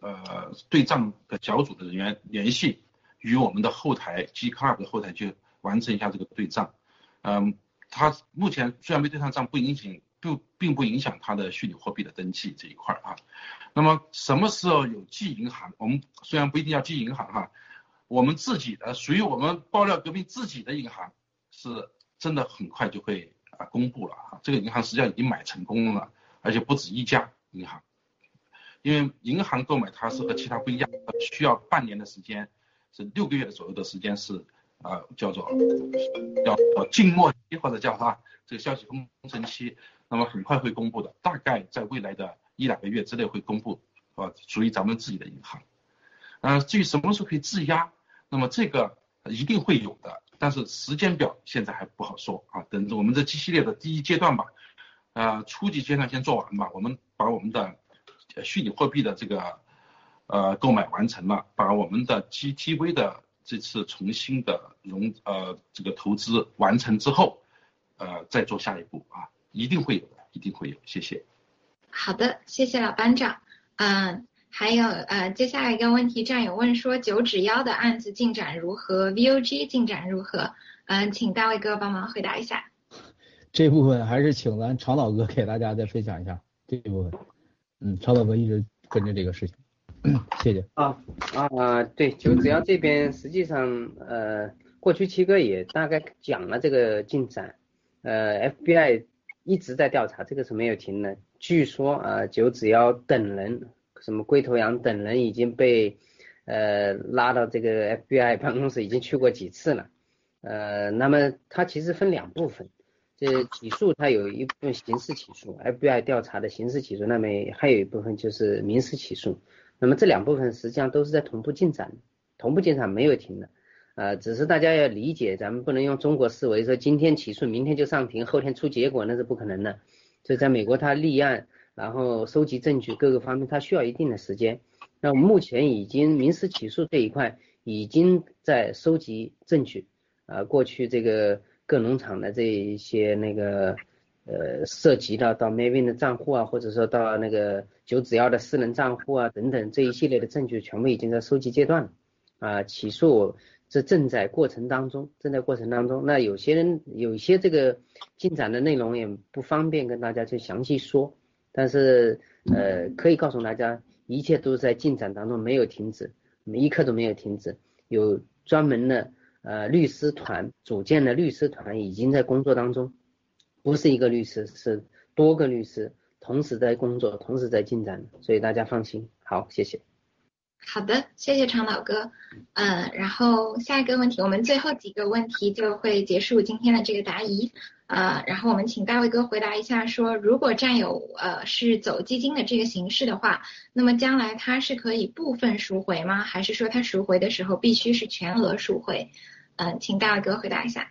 呃对账的小组的人员联系，与我们的后台 G Club 的后台去完成一下这个对账。嗯，他目前虽然没对上账，不影响。就并不影响它的虚拟货币的登记这一块啊。那么什么时候有 G 银行？我们虽然不一定要 G 银行哈，我们自己的属于我们爆料革命自己的银行是真的很快就会啊公布了啊。这个银行实际上已经买成功了，而且不止一家银行。因为银行购买它是和其他不一样，需要半年的时间，是六个月左右的时间是啊叫做叫静默期或者叫哈这个消息封存期。那么很快会公布的，大概在未来的一两个月之内会公布，啊，属于咱们自己的银行。呃，至于什么时候可以质押，那么这个一定会有的，但是时间表现在还不好说啊。等着我们这 G 系列的第一阶段吧，呃，初级阶段先做完吧。我们把我们的虚拟货币的这个呃购买完成了，把我们的 GTV 的这次重新的融呃这个投资完成之后，呃，再做下一步啊。一定会有的，一定会有，谢谢。好的，谢谢老班长。嗯，还有呃，接下来一个问题，战友问说九指妖的案子进展如何？VOG 进展如何？嗯，请大卫哥帮忙回答一下。这部分还是请咱常老哥给大家再分享一下这一部分。嗯，常老哥一直跟着这个事情，*clears throat* 谢谢。啊啊，对，九指妖这边实际上呃，过去七哥也大概讲了这个进展，呃，FBI 一直在调查，这个是没有停的。据说啊，九指妖等人。什么龟头羊等人已经被呃拉到这个 FBI 办公室，已经去过几次了。呃，那么它其实分两部分，这起诉它有一部分刑事起诉，FBI 调查的刑事起诉，那么还有一部分就是民事起诉。那么这两部分实际上都是在同步进展，同步进展没有停的。呃，只是大家要理解，咱们不能用中国思维说今天起诉，明天就上庭，后天出结果，那是不可能的。所以在美国，它立案。然后收集证据，各个方面它需要一定的时间。那我们目前已经民事起诉这一块已经在收集证据，啊，过去这个各农场的这一些那个呃涉及到到 Mavin 的账户啊，或者说到那个九指妖的私人账户啊等等这一系列的证据全部已经在收集阶段了，啊，起诉这正在过程当中，正在过程当中。那有些人有些这个进展的内容也不方便跟大家去详细说。但是，呃，可以告诉大家，一切都是在进展当中，没有停止，每一刻都没有停止。有专门的呃律师团组建的律师团已经在工作当中，不是一个律师，是多个律师同时在工作，同时在进展，所以大家放心。好，谢谢。好的，谢谢常老哥。嗯，然后下一个问题，我们最后几个问题就会结束今天的这个答疑。呃，然后我们请大卫哥回答一下，说如果占有呃是走基金的这个形式的话，那么将来它是可以部分赎回吗？还是说它赎回的时候必须是全额赎回？嗯，请大卫哥回答一下。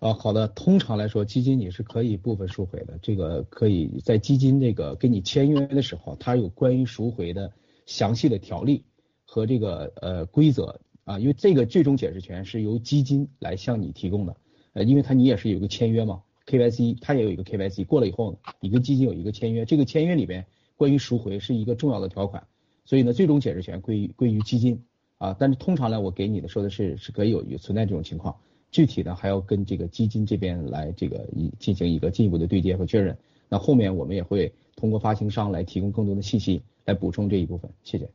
啊，好的，通常来说，基金你是可以部分赎回的，这个可以在基金这个跟你签约的时候，它有关于赎回的详细的条例和这个呃规则。啊，因为这个最终解释权是由基金来向你提供的。呃，因为他你也是有一个签约嘛，KYC，他也有一个 KYC，过了以后呢，你跟基金有一个签约，这个签约里边关于赎回是一个重要的条款，所以呢，最终解释权归于归于基金。啊，但是通常呢，我给你的说的是是可以有有存在这种情况，具体的还要跟这个基金这边来这个一进行一个进一步的对接和确认，那后面我们也会通过发行商来提供更多的信息来补充这一部分，谢谢。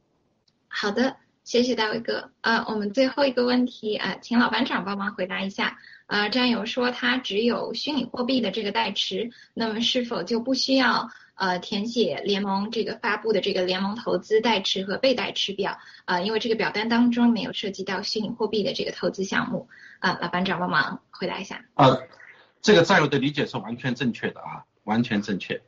好的。谢谢大卫哥，呃，我们最后一个问题，呃，请老班长帮忙回答一下，呃，战友说他只有虚拟货币的这个代持，那么是否就不需要呃填写联盟这个发布的这个联盟投资代持和被代持表，啊，因为这个表单当中没有涉及到虚拟货币的这个投资项目，啊，老班长帮忙回答一下。啊，这个战友的理解是完全正确的啊，完全正确，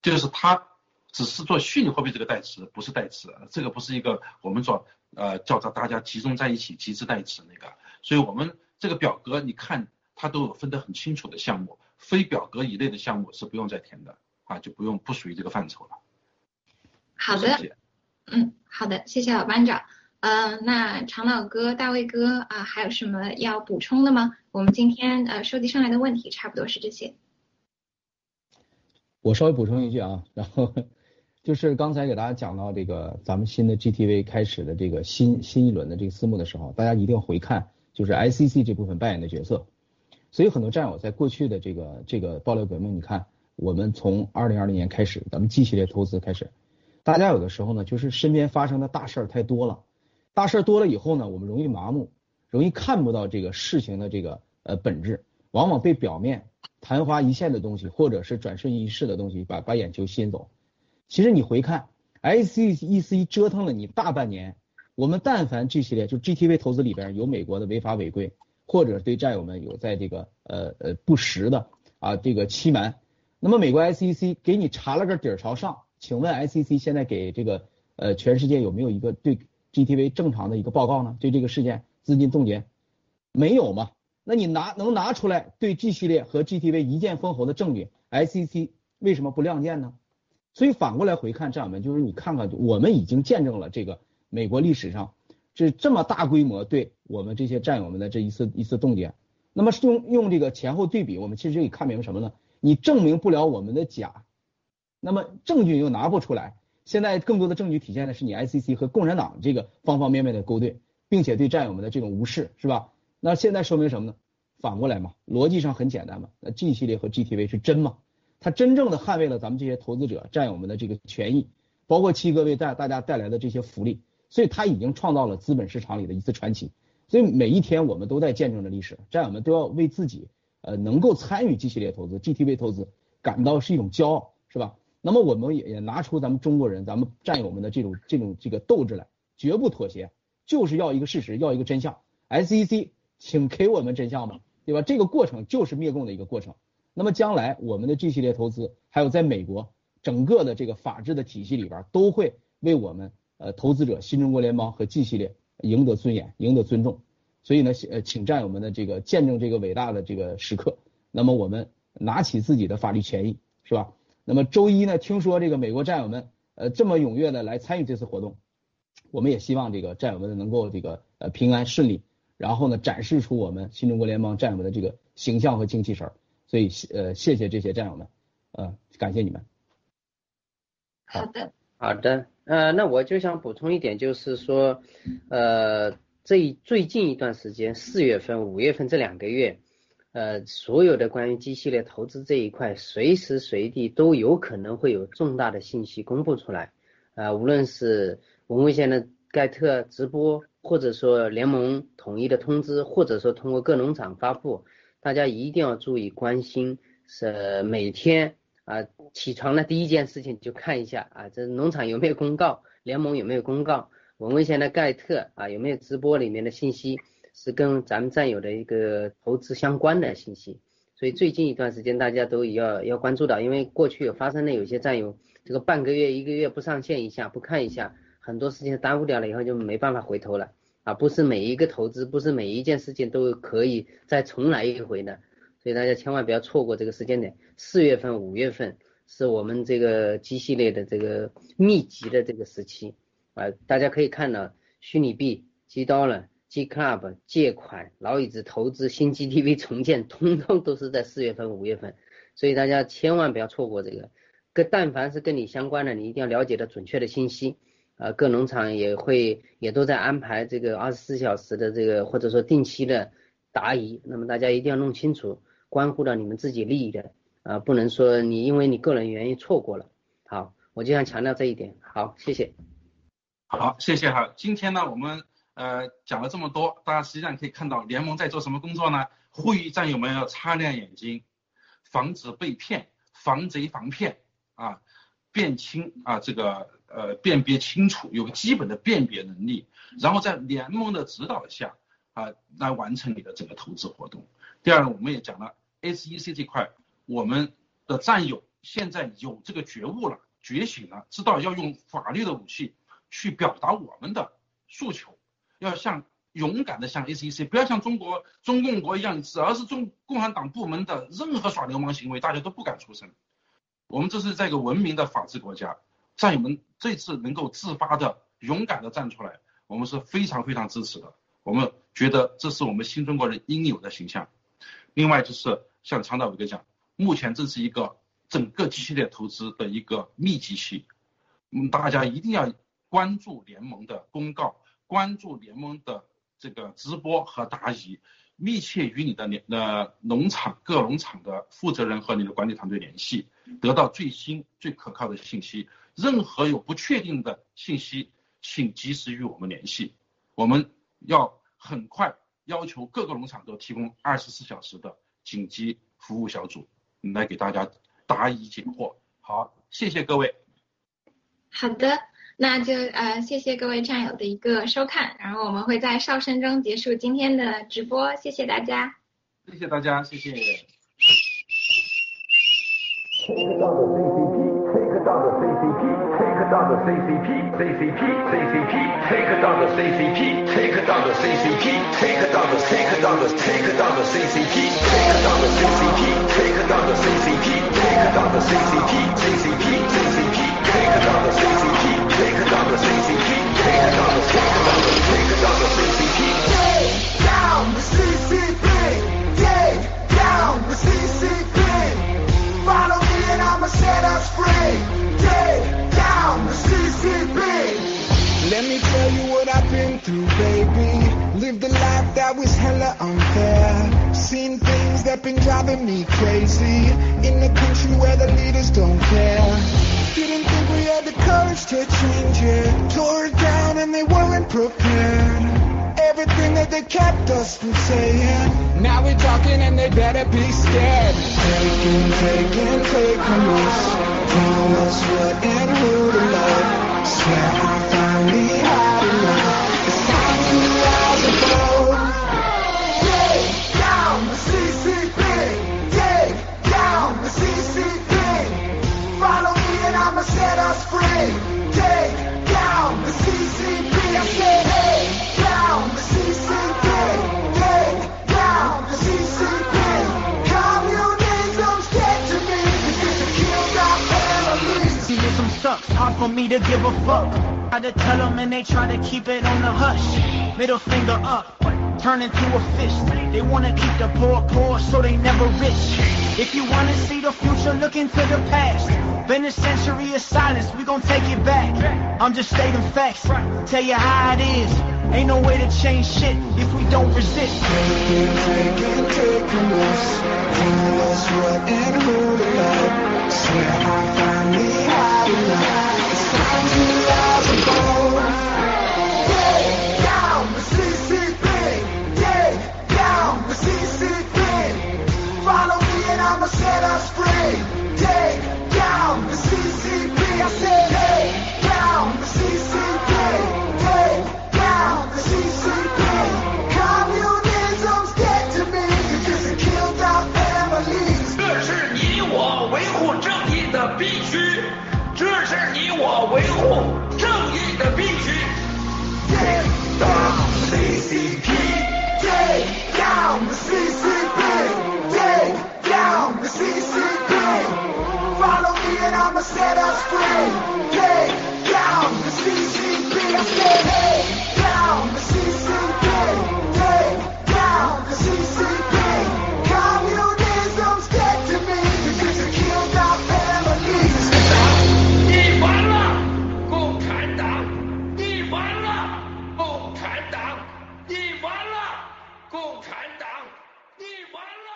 就是他。只是做虚拟货币这个代词，不是代词，这个不是一个我们说呃叫着大家集中在一起集资代词那个，所以我们这个表格你看它都有分得很清楚的项目，非表格以内的项目是不用再填的啊，就不用不属于这个范畴了。好的，嗯，好的，谢谢老班长。嗯，那常老哥、大卫哥啊，还有什么要补充的吗？我们今天呃收集上来的问题差不多是这些。我稍微补充一句啊，然后。就是刚才给大家讲到这个咱们新的 GTV 开始的这个新新一轮的这个私募的时候，大家一定要回看，就是 ICC 这部分扮演的角色。所以很多战友在过去的这个这个爆料革命，你看我们从二零二零年开始，咱们 G 系列投资开始，大家有的时候呢，就是身边发生的大事儿太多了，大事儿多了以后呢，我们容易麻木，容易看不到这个事情的这个呃本质，往往被表面昙花一现的东西，或者是转瞬即逝的东西，把把眼球吸引走。其实你回看，SEC 折腾了你大半年，我们但凡 G 系列就 GTV 投资里边有美国的违法违规，或者对战友们有在这个呃呃不实的啊这个欺瞒，那么美国 SEC 给你查了个底儿朝上，请问 SEC 现在给这个呃全世界有没有一个对 GTV 正常的一个报告呢？对这个事件资金冻结没有嘛？那你拿能拿出来对 G 系列和 GTV 一剑封喉的证据，SEC 为什么不亮剑呢？所以反过来回看，战友们，就是你看看，我们已经见证了这个美国历史上这这么大规模对我们这些战友们的这一次一次冻结。那么用用这个前后对比，我们其实可以看明什么呢？你证明不了我们的假，那么证据又拿不出来，现在更多的证据体现的是你 ICC 和共产党这个方方面面的勾兑，并且对战友们的这种无视，是吧？那现在说明什么呢？反过来嘛，逻辑上很简单嘛。那 G 系列和 GTV 是真吗？它真正的捍卫了咱们这些投资者、战友们的这个权益，包括七哥为大大家带来的这些福利，所以它已经创造了资本市场里的一次传奇。所以每一天我们都在见证着历史，战友们都要为自己呃能够参与 G 系列投资、GTV 投资感到是一种骄傲，是吧？那么我们也也拿出咱们中国人、咱们战友们的这种这种这个斗志来，绝不妥协，就是要一个事实，要一个真相。SEC，请给我们真相吧，对吧？这个过程就是灭共的一个过程。那么将来我们的 G 系列投资，还有在美国整个的这个法治的体系里边，都会为我们呃投资者新中国联邦和 G 系列赢得尊严，赢得尊重。所以呢，呃，请战友们的这个见证这个伟大的这个时刻。那么我们拿起自己的法律权益，是吧？那么周一呢，听说这个美国战友们呃这么踊跃的来参与这次活动，我们也希望这个战友们能够这个呃平安顺利，然后呢展示出我们新中国联邦战友们的这个形象和精气神儿。所以呃谢谢这些战友们，呃感谢你们。好。的，好的，呃，那我就想补充一点，就是说，呃，这最近一段时间，四月份、五月份这两个月，呃，所有的关于 G 系列投资这一块，随时随地都有可能会有重大的信息公布出来，啊，无论是文威县的盖特直播，或者说联盟统一的通知，或者说通过各农场发布，大家一定要注意关心，是每天。啊，起床的第一件事情就看一下啊，这农场有没有公告，联盟有没有公告，文威县的盖特啊有没有直播里面的信息是跟咱们战友的一个投资相关的信息，所以最近一段时间大家都要要关注到，因为过去有发生的有些战友这个半个月一个月不上线一下不看一下，很多事情耽误掉了以后就没办法回头了啊，不是每一个投资，不是每一件事情都可以再重来一回的。所以大家千万不要错过这个时间点，四月份、五月份是我们这个 G 系列的这个密集的这个时期啊，大家可以看到虚拟币、G Dollar、G Club 借款、老椅子投资、新 GTV 重建，通通都是在四月份、五月份，所以大家千万不要错过这个。跟但凡是跟你相关的，你一定要了解的准确的信息呃。各农场也会也都在安排这个二十四小时的这个或者说定期的答疑，那么大家一定要弄清楚。关乎到你们自己利益的啊，不能说你因为你个人原因错过了。好，我就想强调这一点。好，谢谢。好，谢谢哈。今天呢，我们呃讲了这么多，大家实际上可以看到联盟在做什么工作呢？呼吁战友们要擦亮眼睛，防止被骗，防贼防骗啊，辨清啊这个呃辨别清楚，有个基本的辨别能力，然后在联盟的指导下啊来完成你的整个投资活动。第二呢，我们也讲了 SEC 这块，我们的战友现在有这个觉悟了，觉醒了，知道要用法律的武器去表达我们的诉求，要像勇敢的像 SEC，不要像中国中共国一样，只要是中共产党部门的任何耍流氓行为，大家都不敢出声。我们这是在一个文明的法治国家，战友们这次能够自发的勇敢的站出来，我们是非常非常支持的。我们觉得这是我们新中国人应有的形象。另外就是像常大伟哥讲，目前这是一个整个机器链投资的一个密集期，嗯，大家一定要关注联盟的公告，关注联盟的这个直播和答疑，密切与你的联呃农场各农场的负责人和你的管理团队联系，得到最新最可靠的信息。任何有不确定的信息，请及时与我们联系，我们要很快。要求各个农场都提供二十四小时的紧急服务小组来给大家答疑解惑。好，谢谢各位。好的，那就呃谢谢各位战友的一个收看，然后我们会在哨声中结束今天的直播，谢谢大家。谢谢大家，谢谢。Down the CCP, take down the CCP, CCP, CCP, take down the CCP, take down the CCP, take down the, take down the, take down the CCP, take down the CCP, take down the CCP, take down the CCP, CCP, CCP, take down the CCP, take down the CCP, take down the, take down the, take down the CCP. Take down the CCP, take down the CCP. I'ma set us free. Take down the CCP. Let me tell you what I've been through, baby. Lived a life that was hella unfair. Seen things that been driving me crazy. In a country where the leaders don't care. Didn't think we had the courage to change it. Tore it down and they weren't prepared. Everything that they kept us from saying. Now we're talking and they better be scared. Taking, taking, taking us. Telling us what and who to love. Swear I finally had enough. It's time to rise above. Take down the CCP. Take down the CCP. Follow me and I'ma set us free. Take down the CCP. I said, hey, hard for me to give a fuck. Try to tell them and they try to keep it on the hush. Middle finger up, turn into a fist. They wanna keep the poor poor so they never rich. If you wanna see the future, look into the past. Been a century of silence, we gon' take it back. I'm just stating facts, tell you how it is. Ain't no way to change shit if we don't resist. Taking, taking, taking us. Telling us what and who to. Swear I finally had enough. It's time to. Take down the CCP. Take down the CCP. Follow me and I'ma set us free. Take down the CCP. I said, take down the CCP. 这是你我维护正义的必须，这是你我维护正义的必须。Take down the CCP. Take down the CCP. Take down the CCP. follow me and I'ma set us free. Hey, down, the CCP. I said, hey, down, the CCP. Hey, down, the CCP.